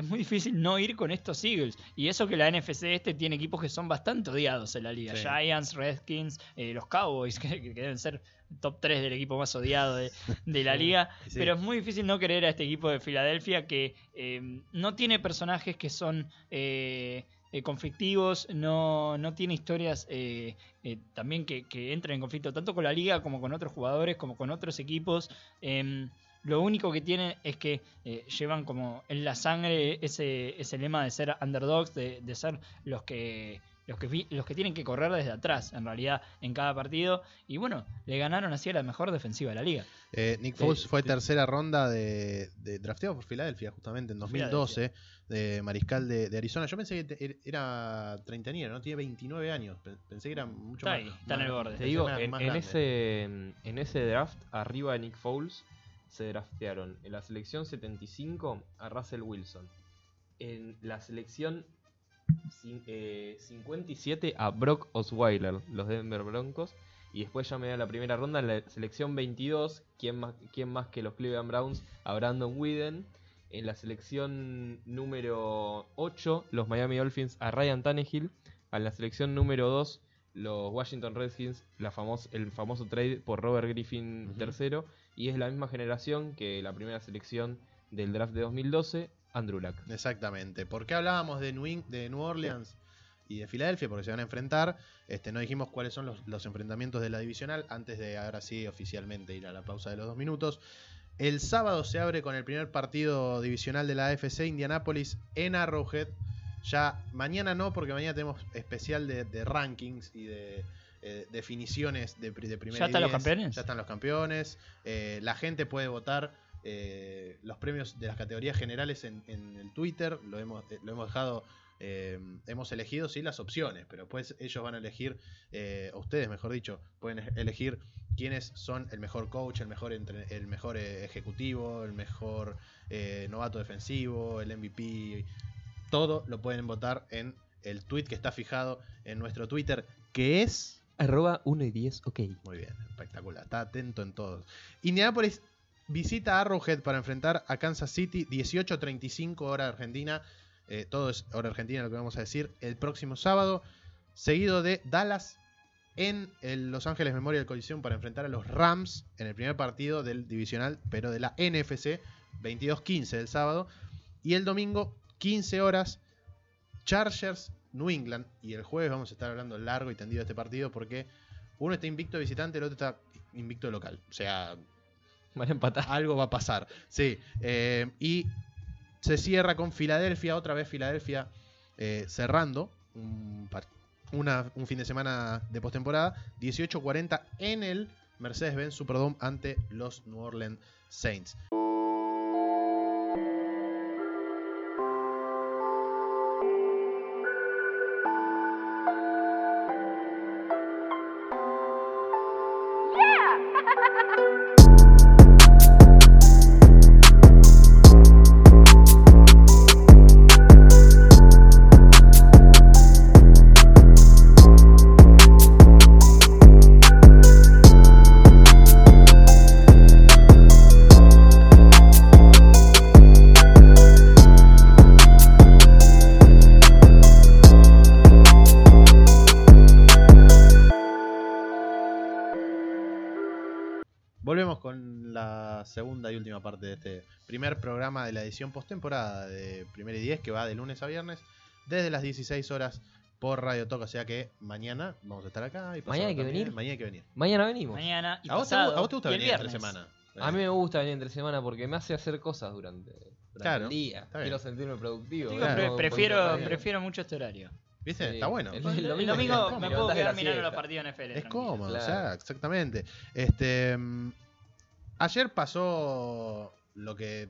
es muy difícil no ir con estos Eagles. Y eso que la NFC este tiene equipos que son bastante odiados en la liga.
Sí.
Giants, Redskins, eh, los Cowboys, <laughs> que, que deben ser top 3 del equipo más odiado de, de la liga.
Sí.
Pero es muy difícil no querer a este equipo de Filadelfia que eh, no tiene personajes que son eh, eh, conflictivos, no, no tiene historias eh, eh, también que, que entren en conflicto tanto con la liga como con otros jugadores, como con otros equipos. Em, lo único que tienen es que eh, llevan como en la sangre ese, ese lema de ser underdogs, de, de ser los que, los, que, vi- los que tienen que correr desde atrás, en realidad, en cada partido. Y bueno, le ganaron así a la mejor defensiva de la liga.
Eh, Nick Foles
Eh,
fue
te-
tercera ronda de, de drafteado por Filadelfia, justamente en 2012, de mariscal de, de Arizona. Yo pensé que te- er- era treintañero, ¿no? Tiene 29 años. Pe- Pensé que era mucho
Está
más.
ahí, está en el borde.
Te digo,
más-
en,
más
en
grande.
ese, en ese draft, arriba de Nick Foles, se draftearon en la selección 75 a Russell Wilson. En la selección cin- eh, 57 a Brock Osweiler, los Denver Broncos. Y después ya me da la primera ronda en la selección 22. ¿Quién más, quién más que los Cleveland Browns? A Brandon Whedon. En la selección número 8, los Miami Dolphins a Ryan Tannehill. A la selección número 2, los Washington Redskins, la famos- el famoso trade por Robert Griffin
Ujú.
tercero. Y es la misma generación que la primera selección del draft de 2012, Andrew Luck.
Exactamente. ¿Por qué hablábamos de New, Orleans y de Filadelfia? Porque se van a enfrentar. Este, no dijimos cuáles son los, los enfrentamientos de la divisional antes de ahora sí oficialmente ir a la pausa de los dos minutos. El sábado se abre con el primer partido divisional de la AFC, Indianapolis en Arrowhead. Ya mañana no, porque mañana tenemos especial de, de rankings y de eh, definiciones de, de primera
¿Ya están los campeones?
Ya están los campeones. Eh, la gente puede votar eh, los premios de las categorías generales en, en el Twitter. Lo hemos, eh, lo hemos dejado. eh, hemos elegido sí las opciones, pero pues ellos van a elegir, eh, o ustedes mejor dicho, pueden e- elegir quiénes son el mejor coach, el mejor, entre- el mejor eh, ejecutivo, el mejor eh, novato defensivo, el MVP. Todo lo pueden votar en el tweet que está fijado en nuestro Twitter, que es
Arroba 1 y 10, ok.
muy bien, espectacular. Está atento en todos. Indianapolis visita Arrowhead para enfrentar a Kansas City 18.35 hora argentina. Eh, todo es hora argentina lo que vamos a decir. El próximo sábado. Seguido de Dallas en el Los Ángeles Memorial Coliseum para enfrentar a los Rams en el primer partido del divisional, pero de la NFC. 22.15 del sábado. Y el domingo, 15 horas, Chargers, New England. Y el jueves vamos a estar hablando largo y tendido de este partido porque uno está invicto de visitante, el otro está invicto de local. O sea,
Van a empatar.
algo va a pasar. Sí. eh, y se cierra con Filadelfia, otra vez Filadelfia eh, cerrando un, una- un fin de semana de postemporada. 18-40 en el Mercedes-Benz Superdome ante los New Orleans Saints. Segunda y última parte de este primer programa de la edición postemporada de Primera y 10 que va de lunes a viernes desde las 16 horas por Radio Toca. O sea que mañana vamos a estar acá. Y
¿Mañana hay que
también.
venir?
Mañana hay que venir.
Mañana venimos.
Mañana y
¿A vos, te,
pasado,
a vos te gusta venir entre
viernes.
semana?
A mí me gusta venir entre semana porque me hace hacer cosas durante, durante
Claro,
el día. Quiero sentirme productivo.
Prefiero, prefiero mucho este horario.
¿Viste?
Sí.
Está bueno.
El-
El,
el domingo
me puedo quedar mirando los partidos NFL.
Es cómodo,
Claro.
o sea, exactamente. Este, mm, ayer pasó lo que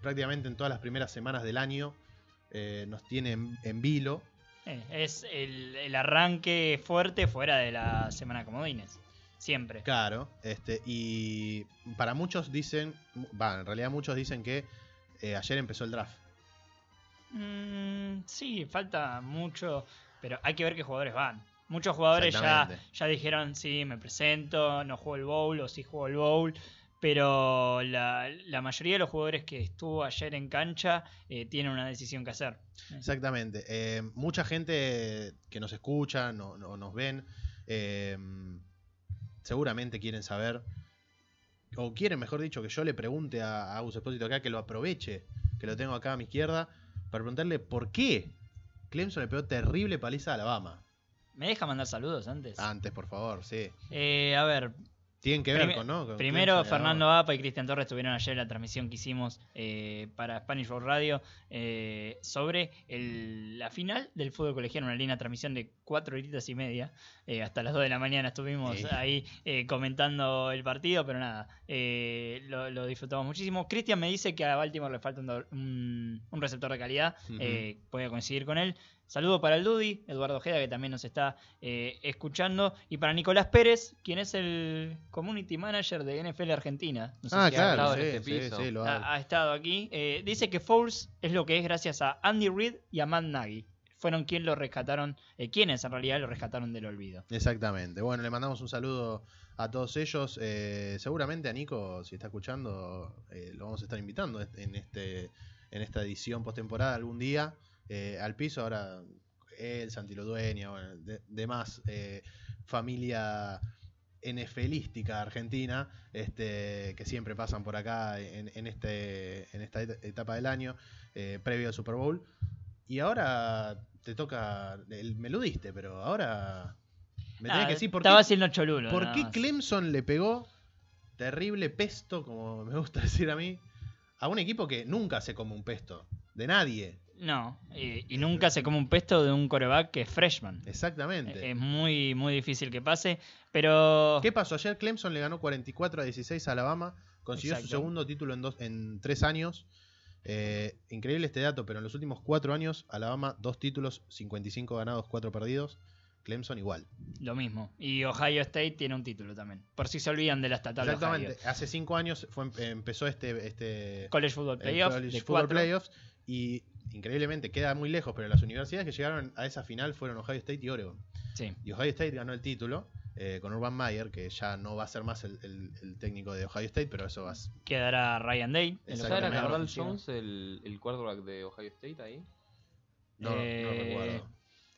prácticamente en todas las primeras semanas del año eh, nos tiene en, en vilo.
Eh, es el, el arranque fuerte fuera de la semana comodines. Siempre.
Claro, este, y para muchos dicen, va, en realidad muchos dicen que eh, ayer empezó el draft.
Mm, sí, falta mucho, pero hay que ver qué jugadores van. Muchos jugadores ya, ya dijeron, sí, me presento, no juego el bowl o sí juego el bowl. Pero la, la mayoría de los jugadores que estuvo ayer en cancha eh, tienen una decisión que hacer.
Exactamente. Eh, mucha gente que nos escucha, no, no- nos ven, eh, seguramente quieren saber, o quieren, mejor dicho, que yo le pregunte a, a Agus Espósito acá, que lo aproveche, que lo tengo acá a mi izquierda, para preguntarle por qué Clemson le pegó terrible paliza a Alabama.
¿Me deja mandar saludos antes?
Antes, por favor, sí.
Eh, a ver,
Tienen que ver con, ¿no? Con
Primero, Fernando. Apa y Cristian Torres estuvieron ayer en la transmisión que hicimos eh, para Spanish Road Radio eh, sobre el- la final del fútbol colegial, una linda transmisión de cuatro horitas y media. Eh, hasta las 2 de la mañana estuvimos
Sí.
ahí eh, comentando el partido, pero nada, eh, lo, lo disfrutamos muchísimo. Cristian me dice que a Baltimore le falta un, do- un- un receptor de calidad, voy a coincidir con él. Saludo para el Dudi, Eduardo Ojeda, que también nos está eh, escuchando. Y para Nicolás Pérez, quien es el Community Manager de NFL Argentina. No sé
Ah,
si ha-
claro,
estado en
sí,
este
sí,
piso.
sí, lo ha-
ha, ha estado aquí. Eh, dice que Foles es lo que es gracias a Andy Reid y a Matt Nagy. Fueron quienes lo rescataron, eh, quienes en realidad lo rescataron del olvido.
Exactamente. Bueno, le mandamos un saludo a todos ellos. Eh, seguramente a Nico, si está escuchando, eh, lo vamos a estar invitando en este en esta edición postemporada algún día eh, al piso. Ahora él, Santi Dueña, bueno, de- demás eh, familia NFLística argentina, este, que siempre pasan por acá en, en este, en esta et- etapa del año, eh, previo al Super Bowl. Y ahora te toca, el- me lo diste, pero ahora me tenés
Nada,
que decir por
estaba
qué,
haciendo cholulo.
por qué. Clemson le pegó terrible pesto, como me gusta <laughs> decir a mí, a un equipo que nunca se come un pesto, de nadie.
No, y, y nunca se come un pesto de un coreback que es freshman.
Exactamente.
Eh, Es muy, muy difícil que pase. Pero
¿Qué pasó? Ayer Clemson le ganó 44 a 16 a Alabama, consiguió su segundo título en, dos, en tres años. Eh, increíble este dato, pero en los últimos cuatro años, Alabama, dos títulos, 55 ganados, 4 perdidos. Clemson igual.
lo mismo. Y Ohio State tiene un título también. Por si se olvidan de la estatal
Exactamente.
Ohio.
Hace cinco años fue, em- empezó este, este
College Football
el
Playoff.
College
de
Football. Playoffs y increíblemente queda muy lejos, pero las universidades que llegaron a esa final fueron Ohio State y Oregon.
Sí.
Y Ohio State ganó el título eh, con Urban Meyer, que ya no va a ser más el, el- el técnico de Ohio State, pero eso va a
Quedará Ryan Day. en lo
¿Ya
Exactamente.
era
primero
Cardal
ofensivo.
Jones el, el quarterback de Ohio State ahí?
No, no
Eh,
recuerdo.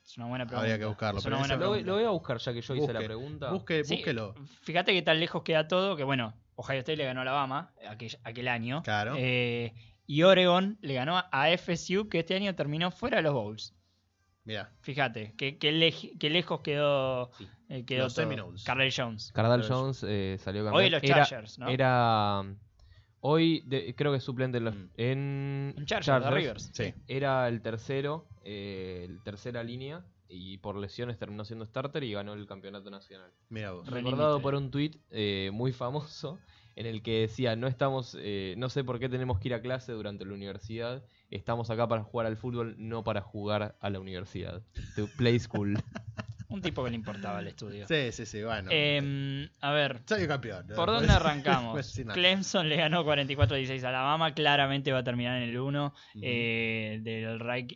Es una buena pregunta.
Habría que buscarlo, pero
buena
Lo voy,
pregunta.
lo voy a buscar ya que yo hice la pregunta.
Busque,
Sí,
búsquelo.
Fíjate que tan lejos queda todo que, bueno, Ohio State le ganó a Alabama aquel, aquel año.
Claro.
Eh, y Oregon le ganó a FSU, que este año terminó fuera de los Bowls.
Mira,
Fíjate, que, que lej- que lejos quedó,
Sí.
eh, quedó
Los. Seminoles.
Carlyle Jones.
Cardal
Pero-
Jones eh, salió campeón.
Hoy los
Era-
Chargers, ¿no?
Era. Hoy de- creo que es suplente en, los-
Mm.
en
En Chargers,
Chargers.
de Rivers.
sí.
Era el tercero, eh, el tercera línea. Y por lesiones terminó siendo starter y ganó el campeonato nacional.
Mira vos.
Re
Recordado por un tuit eh, muy famoso en el que decía, no estamos, eh, no sé por qué tenemos que ir a clase durante la universidad, estamos acá para jugar al fútbol, no para jugar a la universidad. To play school. <laughs>
Un tipo que le importaba el estudio.
Sí, sí, sí, bueno.
Em, a ver,
Salió campeón. ¿no?
¿por dónde <laughs>
puedo
arrancamos? <laughs> Clemson le ganó 44-16 a Alabama, claramente va a terminar en el 1
Ujú.
eh, del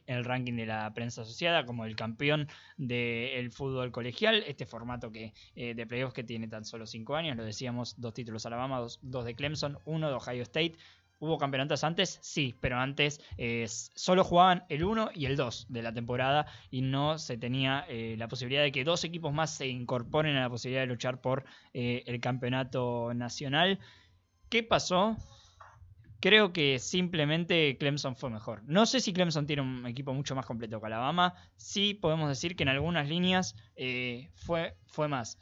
el ranking de la prensa asociada como el campeón del fútbol colegial, este formato que eh, de playoffs que tiene tan solo 5 años, lo decíamos, dos títulos Alabama, dos, dos de Clemson, uno de Ohio State. ¿Hubo campeonatos antes? Sí, pero antes eh, solo jugaban el 1 y el 2 de la temporada y no se tenía eh, la posibilidad de que dos equipos más se incorporen a la posibilidad de luchar por eh, el campeonato nacional. ¿Qué pasó? Creo que simplemente Clemson fue mejor. No sé si Clemson tiene un equipo mucho más completo que Alabama. Sí podemos decir que en algunas líneas fue, fue más.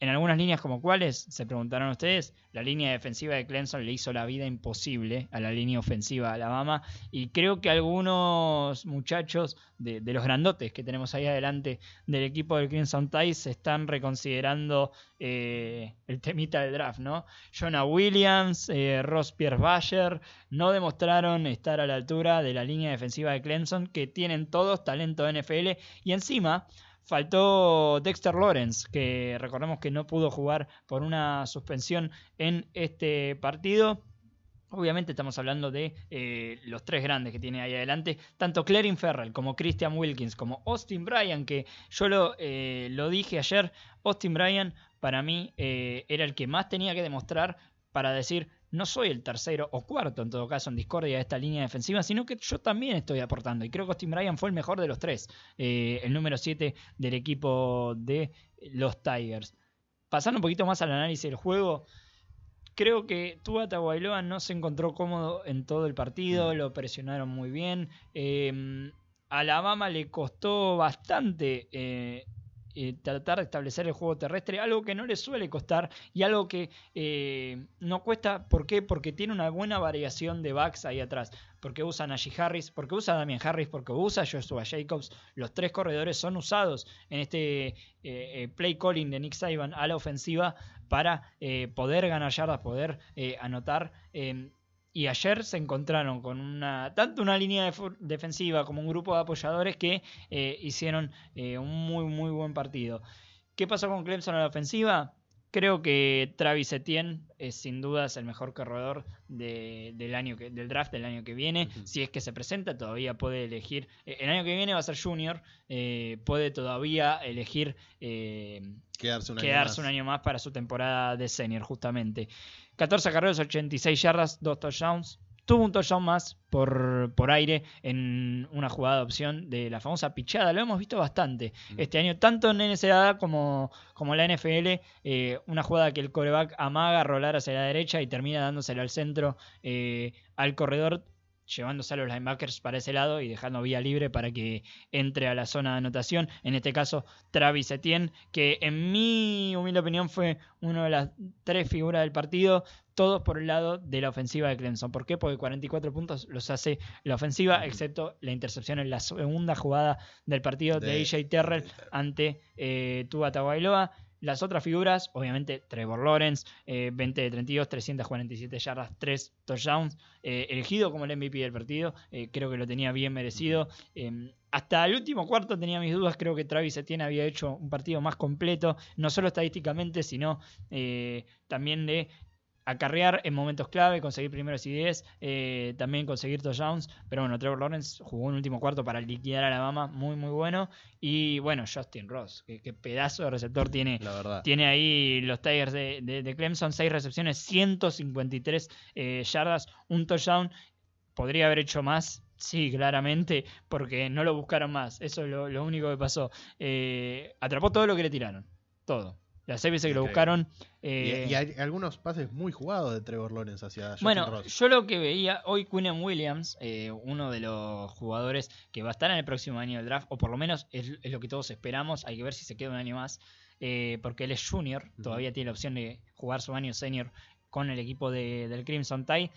En algunas líneas como cuáles, se preguntaron ustedes, la línea defensiva de Clemson le hizo la vida imposible a la línea ofensiva de Alabama y creo que algunos muchachos de, los grandotes que tenemos ahí adelante del equipo del Clemson Tide se están reconsiderando eh, el temita del draft, ¿no? Jonah Williams, eh, Ross Pierre Bayer no demostraron estar a la altura de la línea defensiva de Clemson que tienen todos talento de NFL y encima Faltó Dexter Lawrence, que recordemos que no pudo jugar por una suspensión en este partido. Obviamente estamos hablando de eh, los tres grandes que tiene ahí adelante, tanto Clarin Ferrell como Christian Wilkins, como Austin Bryan, que yo lo, eh, lo dije ayer, Austin Bryan para mí eh, era el que más tenía que demostrar para decir, no soy el tercero o cuarto en todo caso en discordia de esta línea defensiva, sino que yo también estoy aportando. Y creo que Austin Bryan fue el mejor de los tres, eh, el número 7 del equipo de los Tigers. Pasando un poquito más al análisis del juego, creo que Tua Tagovailoa no se encontró cómodo en todo el partido, mm. lo presionaron muy bien. Eh, Alabama le costó bastante eh, eh, tratar de establecer el juego terrestre, algo que no le suele costar y algo que eh, no cuesta, ¿por qué? Porque tiene una buena variación de backs ahí atrás, porque usa Najee Harris, porque usa Damian Harris, porque usa Joshua Jacobs, los tres corredores son usados en este eh, play calling de Nick Saban a la ofensiva para poder ganar yardas, poder anotar y ayer se encontraron con una tanto una línea defensiva como un grupo de apoyadores que eh, hicieron eh, un muy muy buen partido. ¿Qué pasó con Clemson en la ofensiva? Creo que Travis Etienne es sin dudas el mejor corredor del año que, del draft del año que viene. Si es que se presenta, todavía puede elegir. Eh, el año que viene va a ser junior. puede todavía elegir
quedarse, un,
quedarse un, año más para su temporada de senior, justamente. 14 carreras, 86 yardas, 2 touchdowns. Tuvo un touchdown más por, por aire en una jugada de opción de la famosa pichada. Lo hemos visto bastante este año, tanto en NCAA como, como en la NFL. Eh, una jugada que el coreback amaga rolar hacia la derecha y termina dándosela al centro eh, al corredor llevándose a los linebackers para ese lado y dejando vía libre para que entre a la zona de anotación. En este caso, Travis Etienne, que en mi humilde opinión fue una de las tres figuras del partido, todos por el lado de la ofensiva de Clemson. ¿Por qué? Porque 44 puntos los hace la ofensiva, excepto la intercepción en la segunda jugada del partido de, AJ Terrell ante eh, Tua Tagovailoa. Las otras figuras, obviamente Trevor Lawrence, 20 eh, de 32, 347 yardas, 3 touchdowns, eh, elegido como el MVP del partido, eh, creo que lo tenía bien merecido. Em, hasta el último cuarto tenía mis dudas, creo que Travis Etienne había hecho un partido más completo, no solo estadísticamente, sino también de acarrear en momentos clave, conseguir primeros y 10, eh, también conseguir touchdowns. Pero bueno, Trevor Lawrence jugó un último cuarto para liquidar a Alabama, muy, muy bueno. Y bueno, Justin Ross, qué, pedazo de receptor tiene,
La verdad.
tiene ahí los Tigers de, Clemson, 6 recepciones, 153 eh, yardas, un touchdown. Podría haber hecho más, Sí, claramente, porque no lo buscaron más. Eso es lo, único que pasó. Eh, atrapó todo lo que le tiraron. Todo. Las veces que lo buscaron.
Eh, y, hay algunos pases muy jugados de Trevor Lawrence hacia Justin
Bueno, yo lo que veía hoy, Quinn Williams, eh, uno de los jugadores que va a estar en el próximo año del draft, o por lo menos es, lo que todos esperamos. Hay que ver si se queda un año más, eh, porque él es junior, todavía tiene la opción de jugar su año senior con el equipo del Crimson Tide.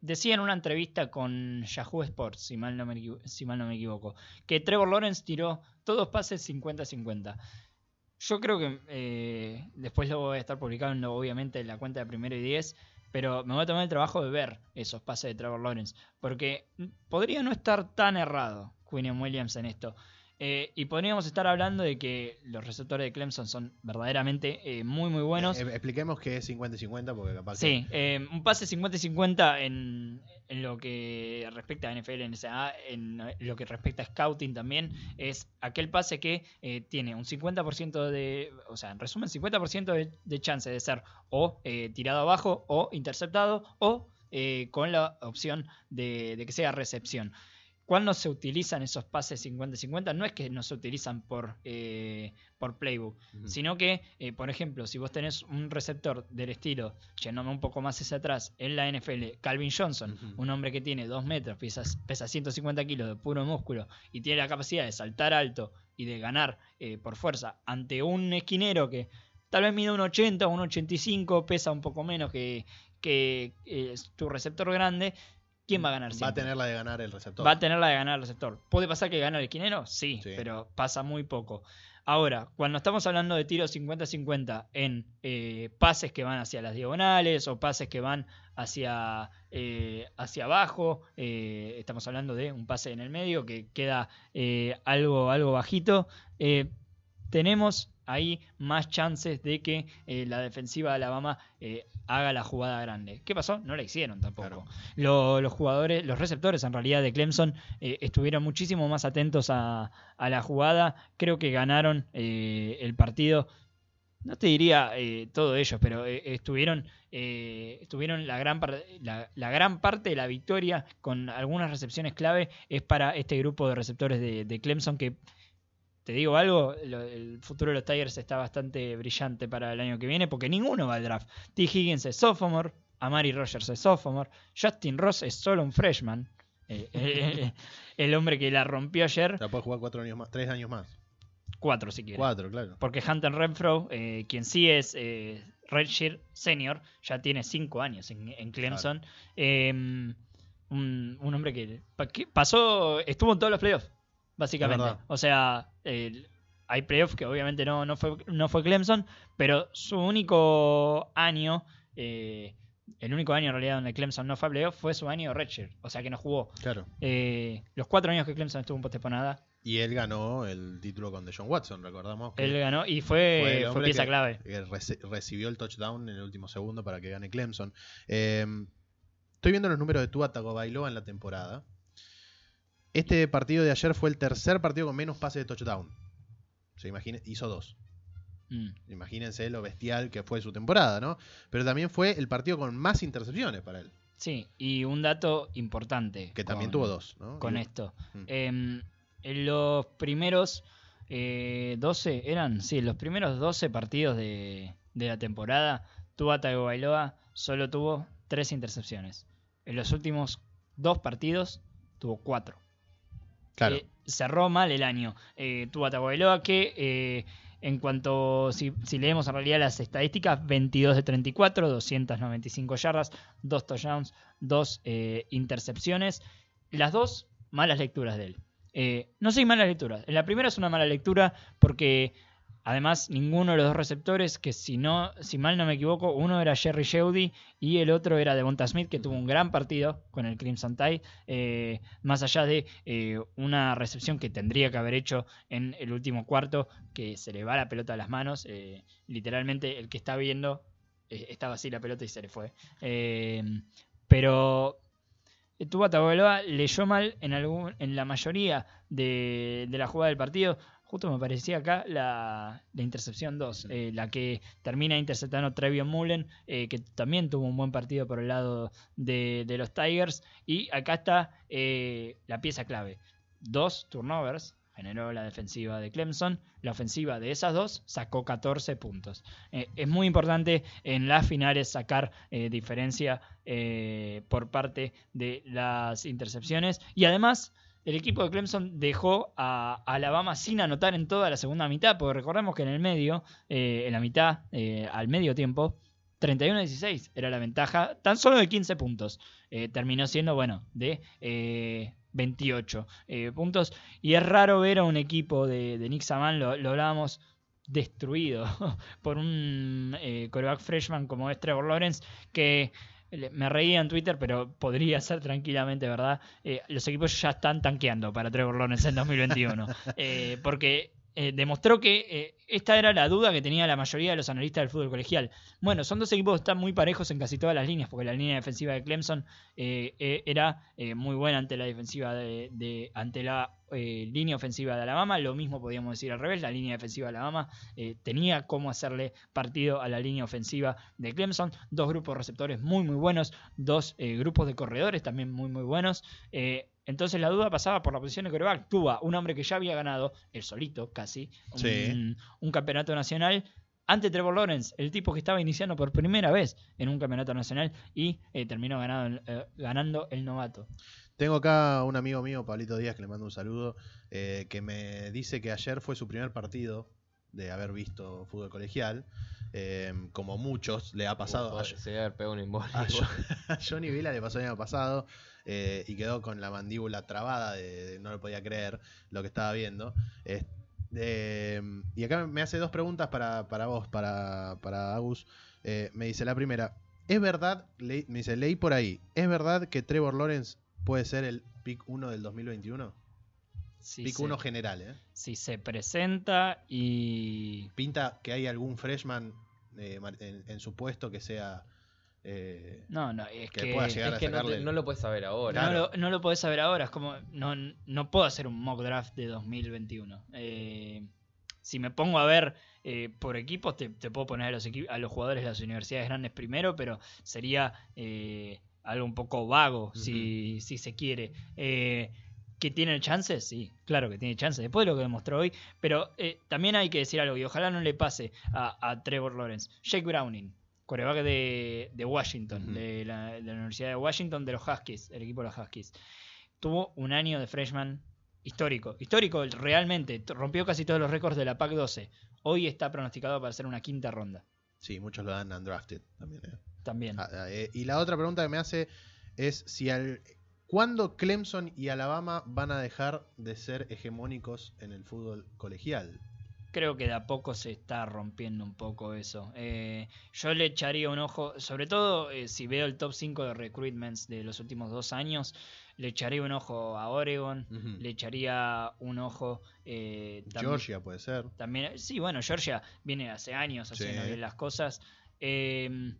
decía en una entrevista con Yahoo Sports, si mal, no me, si mal no me equivoco, que Trevor Lawrence tiró todos pases 50-50. Yo creo que eh, después lo voy a estar publicando, obviamente, en la cuenta de primero y diez, pero me voy a tomar el trabajo de ver esos pases de Trevor Lawrence, porque podría no estar tan errado Quinn Williams en esto. Eh, y podríamos estar hablando de que los receptores de Clemson son verdaderamente eh, muy, muy buenos.
Eh, expliquemos que es 50-50 porque capaz
Sí, un pase 50-50 en, en, lo que respecta a NFL, en, en lo que respecta a scouting también, es aquel pase que tiene un 50% de, o sea, en resumen, 50% de, de, chance de ser o tirado abajo o interceptado o con la opción de, de que sea recepción. ¿Cuándo se utilizan esos pases 50-50? No es que no se utilizan por, eh, por playbook, sino que, eh, por ejemplo, si vos tenés un receptor del estilo, yéndome un poco más hacia atrás, en la NFL, Calvin Johnson, un hombre que tiene 2 metros, pesa, pesa 150 kilos de puro músculo y tiene la capacidad de saltar alto y de ganar eh, por fuerza ante un esquinero que tal vez mide un 80 o un 85, pesa un poco menos que, que eh, tu receptor grande, ¿quién va a ganar
Va a
siempre?
tener la de ganar el receptor.
Va a tener la de ganar el receptor. ¿Puede pasar que gane el esquinero? Sí,
Sí.
pero pasa muy poco. Ahora, cuando estamos hablando de tiros 50-50 en eh, pases que van hacia las diagonales o pases que van hacia, eh, hacia abajo, eh, estamos hablando de un pase en el medio que queda algo, algo bajito, tenemos ahí más chances de que eh, la defensiva de Alabama eh, haga la jugada grande. ¿Qué pasó? No la hicieron tampoco.
Claro.
Lo- los jugadores, los receptores en realidad de Clemson eh, estuvieron muchísimo más atentos a, a la jugada. Creo que ganaron eh, el partido. No te diría eh, todo ellos, pero estuvieron, eh, estuvieron la gran, par- la, la gran parte de la victoria con algunas recepciones clave es para este grupo de receptores de, de Clemson que te digo algo, lo- el futuro de los Tigers está bastante brillante para el año que viene porque ninguno va al draft. T. Higgins es sophomore, Amari Rogers es sophomore, Justin Ross es solo un freshman. Eh, eh, el hombre que la rompió ayer,
sea, puede jugar cuatro años más, tres años más.
cuatro si quiere.
Cuatro, claro.
Porque Hunter Renfro, eh, quien sí es eh, Redshirt Senior, ya tiene cinco años en, en Clemson. Eh, un, un hombre que pasó, estuvo en todos los playoffs, básicamente. O sea, hay playoffs que obviamente no, no, fue, no fue Clemson, pero su único año, eh, el único año en realidad donde Clemson no fue a playoff fue su año Redshirt. O sea que no jugó.
Claro.
Eh, los cuatro años que Clemson estuvo en postemporada,
Y él ganó el título con Deshaun Watson, recordamos. que
él ganó y
fue
fue, pieza
que-
clave.
que recibió el touchdown en el último segundo para que gane Clemson. Eh, estoy viendo los números de Tua Tagovailoa en la temporada. Este partido de ayer fue el tercer partido con menos pases de touchdown. Se imagine- hizo dos.
Mm.
Imagínense lo bestial que fue su temporada, ¿no? Pero también fue el partido con más intercepciones para él,
Sí, y un dato importante.
que también
con-
tuvo dos, ¿no?
Con
Y-
esto.
Mm.
Em, en los primeros eh, 12, eran, sí, los primeros 12 partidos de, de la temporada, Tua Tagovailoa solo tuvo tres intercepciones. En los últimos dos partidos tuvo cuatro.
Claro.
Eh, cerró mal el año. Eh, Tua Tagovailoa que eh, en cuanto, si, leemos en realidad las estadísticas, 22 de 34, 295 yardas, 2 touchdowns, 2 intercepciones. Las dos malas lecturas de él. Eh, no sé, malas lecturas. La primera es una mala lectura porque además ninguno de los dos receptores, que si no, si mal no me equivoco, uno era Jerry Jeudy y el otro era Devonta Smith, que tuvo un gran partido con el Crimson Tide, eh, más allá de eh, una recepción que tendría que haber hecho en el último cuarto, que se le va la pelota a las manos, eh, literalmente el que está viendo estaba así la pelota y se le fue. Pero Tua Tagovailoa leyó mal en, algún, en la mayoría de, de la jugada del partido. Justo me parecía acá la, la intercepción 2, eh, la que termina interceptando Trevion Mullen, eh, que también tuvo un buen partido por el lado de, de los Tigers. Y acá está eh, la pieza clave. Dos turnovers generó la defensiva de Clemson. La ofensiva de esas dos sacó 14 puntos. Eh, es muy importante en las finales sacar eh, diferencia eh, por parte de las intercepciones. Y además, el equipo de Clemson dejó a Alabama sin anotar en toda la segunda mitad, porque recordemos que en el medio, eh, en la mitad, eh, al medio tiempo, 31-16 era la ventaja, tan solo de 15 puntos. Eh, terminó siendo, bueno, de eh, 28 eh, puntos. Y es raro ver a un equipo de, Nick Saban, lo, lo hablábamos, destruido <laughs> por un eh, coreback freshman como es Trevor Lawrence, que me reía en Twitter, pero podría ser tranquilamente verdad. Eh, los equipos ya están tanqueando para Trevor Lawrence en 2021. <laughs> eh, porque eh, demostró que eh, esta era la duda que tenía la mayoría de los analistas del fútbol colegial. Bueno, son dos equipos que están muy parejos en casi todas las líneas, porque la línea defensiva de Clemson eh, era muy buena ante la defensiva de, ante la línea ofensiva de Alabama, lo mismo podíamos decir al revés, la línea defensiva de Alabama tenía cómo hacerle partido a la línea ofensiva de Clemson, dos grupos receptores muy muy buenos, dos grupos de corredores también muy muy buenos. Entonces la duda pasaba por la posición de coreback. Tuba, un hombre que ya había ganado, el solito casi, un, un campeonato nacional ante Trevor Lawrence, el tipo que estaba iniciando por primera vez en un campeonato nacional y terminó ganando, ganando el novato.
Tengo acá un amigo mío, Pablito Díaz, que le mando un saludo, eh, que me dice que ayer fue su primer partido de haber visto fútbol colegial. Eh, como muchos le ha pasado. a, Johnny Vila le pasó el año pasado eh, y quedó con la mandíbula trabada, de, no lo podía creer lo que estaba viendo. y acá me hace dos preguntas para, vos, para, para Agus. me dice la primera, ¿es verdad, me dice, leí por ahí, ¿es verdad que Trevor Lawrence puede ser el pick 1 del 2021? pick 1 general, ¿eh?
Si se presenta y.
Pinta que hay algún freshman eh, en, su puesto que sea.
Eh, no, no, es
que, pueda llegar a que no, lo puedes saber ahora.
No, lo, no lo puedes saber ahora. Es como. No, no puedo hacer un mock draft de 2021. Eh, si me pongo a ver por equipos, te, puedo poner a los, a los jugadores de las universidades grandes primero, pero sería algo un poco vago, si, si, se quiere. Eh, ¿Que tiene chances? Sí, claro que tiene chances, después de lo que demostró hoy. Pero eh, también hay que decir algo, y ojalá no le pase a, Trevor Lawrence. Jake Browning, coreback de, de Washington, de, la, de, la, Universidad de Washington, de los Huskies, el equipo de los Huskies. Tuvo un año de freshman histórico. Histórico, realmente. Rompió casi todos los récords de la PAC 12. Hoy está pronosticado para ser una quinta ronda.
Sí, muchos lo dan undrafted también. ¿eh?
También. Ah,
ah, eh, y la otra pregunta que me hace es si al, ¿cuándo Clemson y Alabama van a dejar de ser hegemónicos en el fútbol colegial?
Creo que de a poco se está rompiendo un poco eso. Eh, yo le echaría un ojo, sobre todo eh, si veo el top 5 de recruitments de los últimos dos años, le echaría un ojo a Oregon, le echaría un ojo...
Georgia puede ser.
También, sí, bueno, Georgia viene hace años haciendo bien las cosas. Eh,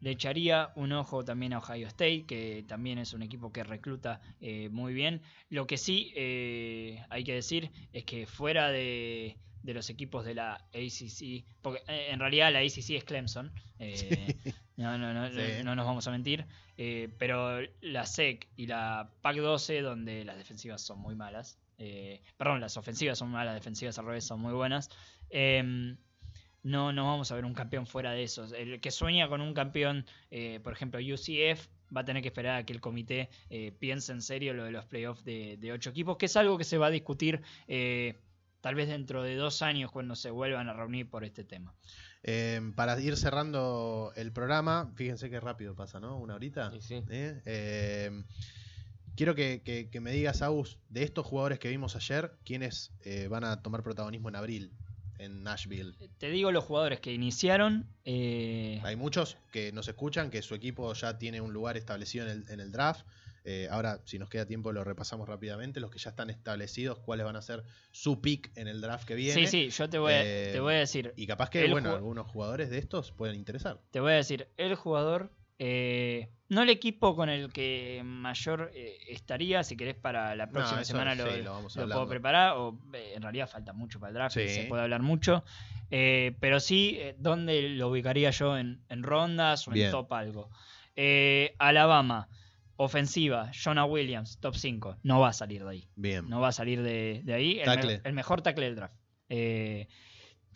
le echaría un ojo también a Ohio State, que también es un equipo que recluta eh, muy bien. Lo que sí eh, hay que decir es que fuera de, los equipos de la ACC, porque eh, en realidad la ACC es Clemson, <laughs> no, no, no, no, nos vamos a mentir, pero la SEC y la PAC-12, donde las defensivas son muy malas, perdón, las ofensivas son malas, las defensivas al revés son muy buenas no, no vamos a ver un campeón fuera de esos. El que sueña con un campeón, eh, por ejemplo, UCF, va a tener que esperar a que el comité eh, piense en serio lo de los playoffs de, ocho equipos, que es algo que se va a discutir eh, tal vez dentro de dos años cuando se vuelvan a reunir por este tema.
Em, para ir cerrando el programa, fíjense qué rápido pasa, ¿no? Una horita.
Sí,
em, quiero que, que, me digas, Agus, de estos jugadores que vimos ayer, ¿quiénes van a tomar protagonismo en abril? en Nashville.
Te digo los jugadores que iniciaron.
Eh, Hay muchos que nos escuchan que su equipo ya tiene un lugar establecido en el, draft. Eh, ahora, si nos queda tiempo, lo repasamos rápidamente. Los que ya están establecidos, cuáles van a ser su pick en el draft que viene.
Sí, sí, yo te voy, a, eh, te voy a decir.
Y capaz que, bueno, algunos jugadores de estos pueden interesar.
Te voy a decir, el jugador no el equipo con el que mayor eh, estaría, si querés para la próxima semana lo, puedo preparar, o eh, en realidad falta mucho para el draft, se puede hablar mucho, eh, pero sí, ¿dónde lo ubicaría yo en, rondas o en top algo? Alabama, ofensiva, Jonah Williams, top 5, no va a salir de ahí.
Bien.
No va a salir de, ahí. El, mejor tackle del draft.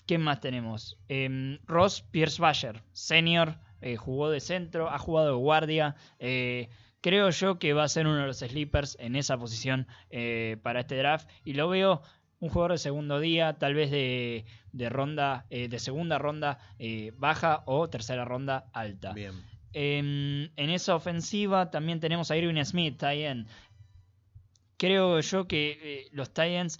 ¿Quién más tenemos? Em, Ross Pierce Basher, senior eh, jugó de centro, ha jugado de guardia. Eh, creo yo que va a ser uno de los sleepers en esa posición eh, para este draft. Y lo veo un jugador de segundo día, tal vez de, ronda, de segunda ronda baja o tercera ronda alta.
Bien.
En esa ofensiva también tenemos a Irving Smith, Tyen. Creo yo que los Titans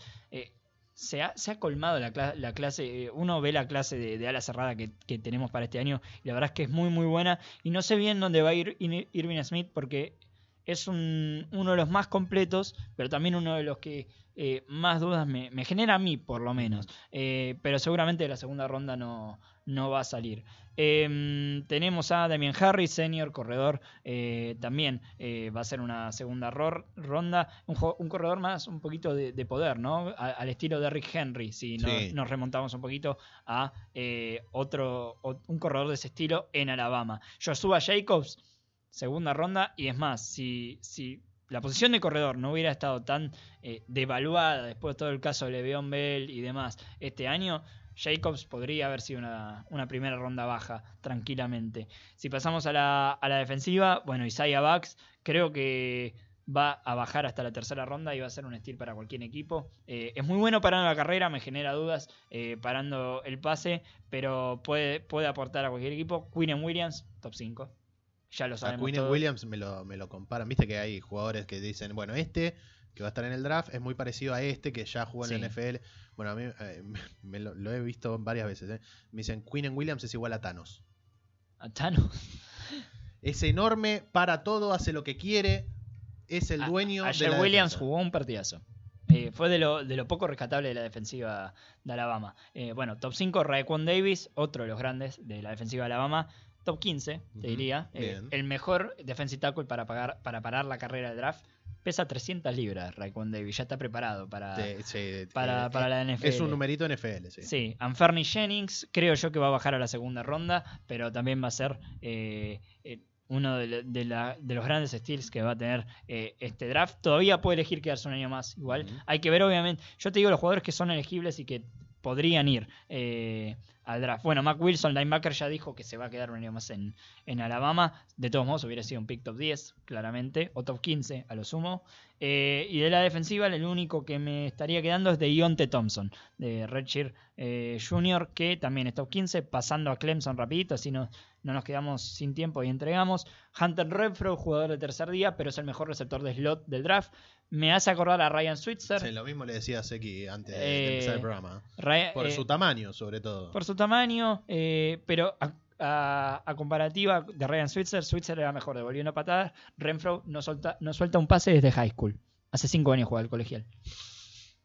se ha, colmado la, clase, eh, uno ve la clase de, ala cerrada que, tenemos para este año y la verdad es que es muy muy buena y no sé bien dónde va a ir Irving Smith porque es uno de los más completos, pero también uno de los que eh, más dudas me, genera a mí por lo menos, eh, pero seguramente la segunda ronda no, no va a salir. Em, tenemos a Damien Harris, senior corredor, eh, también va a ser una segunda ronda. Un, corredor más, un poquito de, poder, ¿no? al estilo de Rick Henry, si nos remontamos un poquito a otro, un corredor de ese estilo en Alabama. Joshua Jacobs, segunda ronda, y es más, si, si la posición de corredor no hubiera estado tan devaluada después de todo el caso de Le'Veon Bell y demás este año, Jacobs podría haber sido una, primera ronda baja, tranquilamente. Si pasamos a la, a la defensiva, bueno, Isaiah Bucks creo que va a bajar hasta la tercera ronda y va a ser un estilo para cualquier equipo. Eh, es muy bueno parando la carrera, me genera dudas eh, parando el pase, pero puede, puede aportar a cualquier equipo. Quinn Williams, top 5. Ya lo sabemos.
A Quinn Williams me lo, me lo comparan. Viste que hay jugadores que dicen, bueno, este que va a estar en el draft es muy parecido a este que ya jugó en la NFL. Bueno, a mí eh, <laughs> me lo, he visto varias veces. ¿eh? Me dicen, Queen Williams es igual a Thanos.
¿A Thanos? <laughs>
Es enorme, para todo, hace lo que quiere, es el dueño
Ayer
de
Williams jugó un partidazo. Eh, fue de lo, de lo, poco rescatable de la defensiva de Alabama. bueno, top 5, Raekwon Davis, otro de los grandes de la defensiva de Alabama. Top 15, te diría. el mejor defensive tackle para, pagar, para parar la carrera de draft. Pesa 300 libras Raekwon Davis, ya está preparado para, para, para, la NFL.
Es un numerito NFL, sí.
Sí, Anferni Jennings creo yo que va a bajar a la segunda ronda, pero también va a ser eh, eh, uno de, los grandes steals que va a tener eh, este draft. Todavía puede elegir quedarse un año más, igual. Hay que ver, obviamente. Yo te digo los jugadores que son elegibles y que podrían ir al draft. Bueno, Mac Wilson, linebacker, ya dijo que se va a quedar un año más en, Alabama. De todos modos, hubiera sido un pick top 10, claramente, o top 15 a lo sumo. Eh, y de la defensiva, el único que me estaría quedando es de Ionte Thompson, de Redshirt eh, Jr., que también es top 15, pasando a Clemson rapidito, así no, no nos quedamos sin tiempo y entregamos. Hunter Renfro, jugador de tercer día, pero es el mejor receptor de slot del draft. Me hace acordar a Ryan Switzer.
Sí, lo mismo le decía a Seki antes de, empezar el eh, programa. por su tamaño, sobre todo.
Por su tamaño, pero a, comparativa de Ryan Switzer, Switzer era mejor, devolvió una patada. Renfro no, no suelta un pase desde high school. Hace cinco años juega al colegial.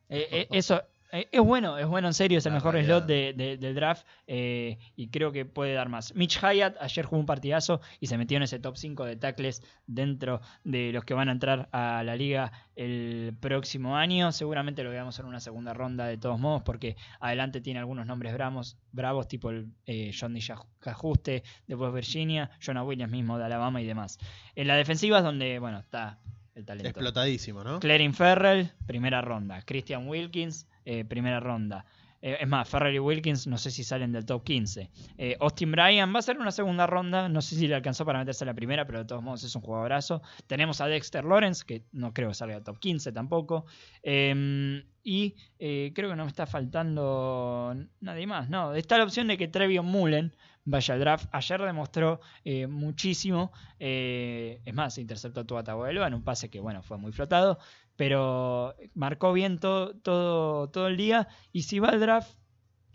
Eh, eh, eso, eh, es bueno, es bueno en serio, es el mejor slot del draft eh, y creo que puede dar más. Mitch Hyatt ayer jugó un partidazo y se metió en ese top 5 de tackles dentro de los que van a entrar a la liga el próximo año. Seguramente lo veamos en una segunda ronda de todos modos porque adelante tiene algunos nombres bravos, bravos tipo el eh, John Cajuste de West Virginia, Jonah Williams mismo de Alabama y demás. En la defensiva es donde, bueno, está el talento.
Explotadísimo, ¿no?
Clarin Ferrell, primera ronda. Christian Wilkins, eh, primera ronda. Eh, es más, Ferrer y Wilkins no sé si salen del top 15. Eh, Austin Bryan va a ser una segunda ronda. No sé si le alcanzó para meterse en la primera, pero de todos modos es un jugadorazo. Tenemos a Dexter Lawrence, que no creo que salga del top 15 tampoco. Em, y creo que no me está faltando nadie más. No, está la opción de que Trevion Mullen vaya al draft. Ayer demostró muchísimo. es más, interceptó a Tua en un pase que, bueno, fue muy flotado pero marcó bien todo, todo, el día. Y si va al draft,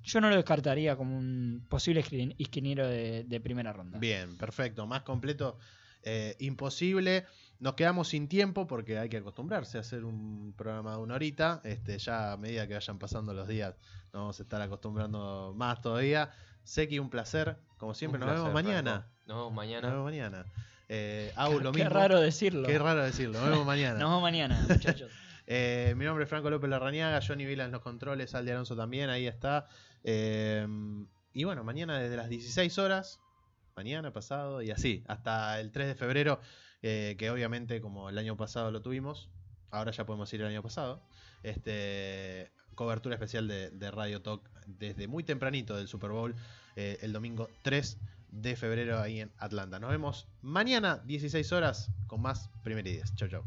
yo no lo descartaría como un posible esquinero de, primera ronda.
Bien, perfecto. Más completo, eh, imposible. Nos quedamos sin tiempo porque hay que acostumbrarse a hacer un programa de una horita. Este, ya a medida que vayan pasando los días, nos vamos a estar acostumbrando más todavía. Seki, un placer. Como siempre, nos vemos mañana.
Nos vemos mañana.
Nos vemos mañana. Eh, lo
Qué raro decirlo.
Qué raro decirlo. Nos vemos mañana.
Nos vemos mañana, <laughs> muchachos.
Eh, mi nombre es Franco López Larrañaga, Johnny Vila en los controles, Aldi Alonso también, ahí está. Eh, y bueno, mañana desde las 16 horas, mañana, pasado y así, hasta el 3 de febrero, que obviamente como el año pasado lo tuvimos, ahora ya podemos ir el año pasado. Este, cobertura especial de, Radio Talk desde muy tempranito del Super Bowl, el domingo 3 de febrero ahí en Atlanta. Nos vemos mañana, 16 horas, con más Primer y 10. Chau, chau.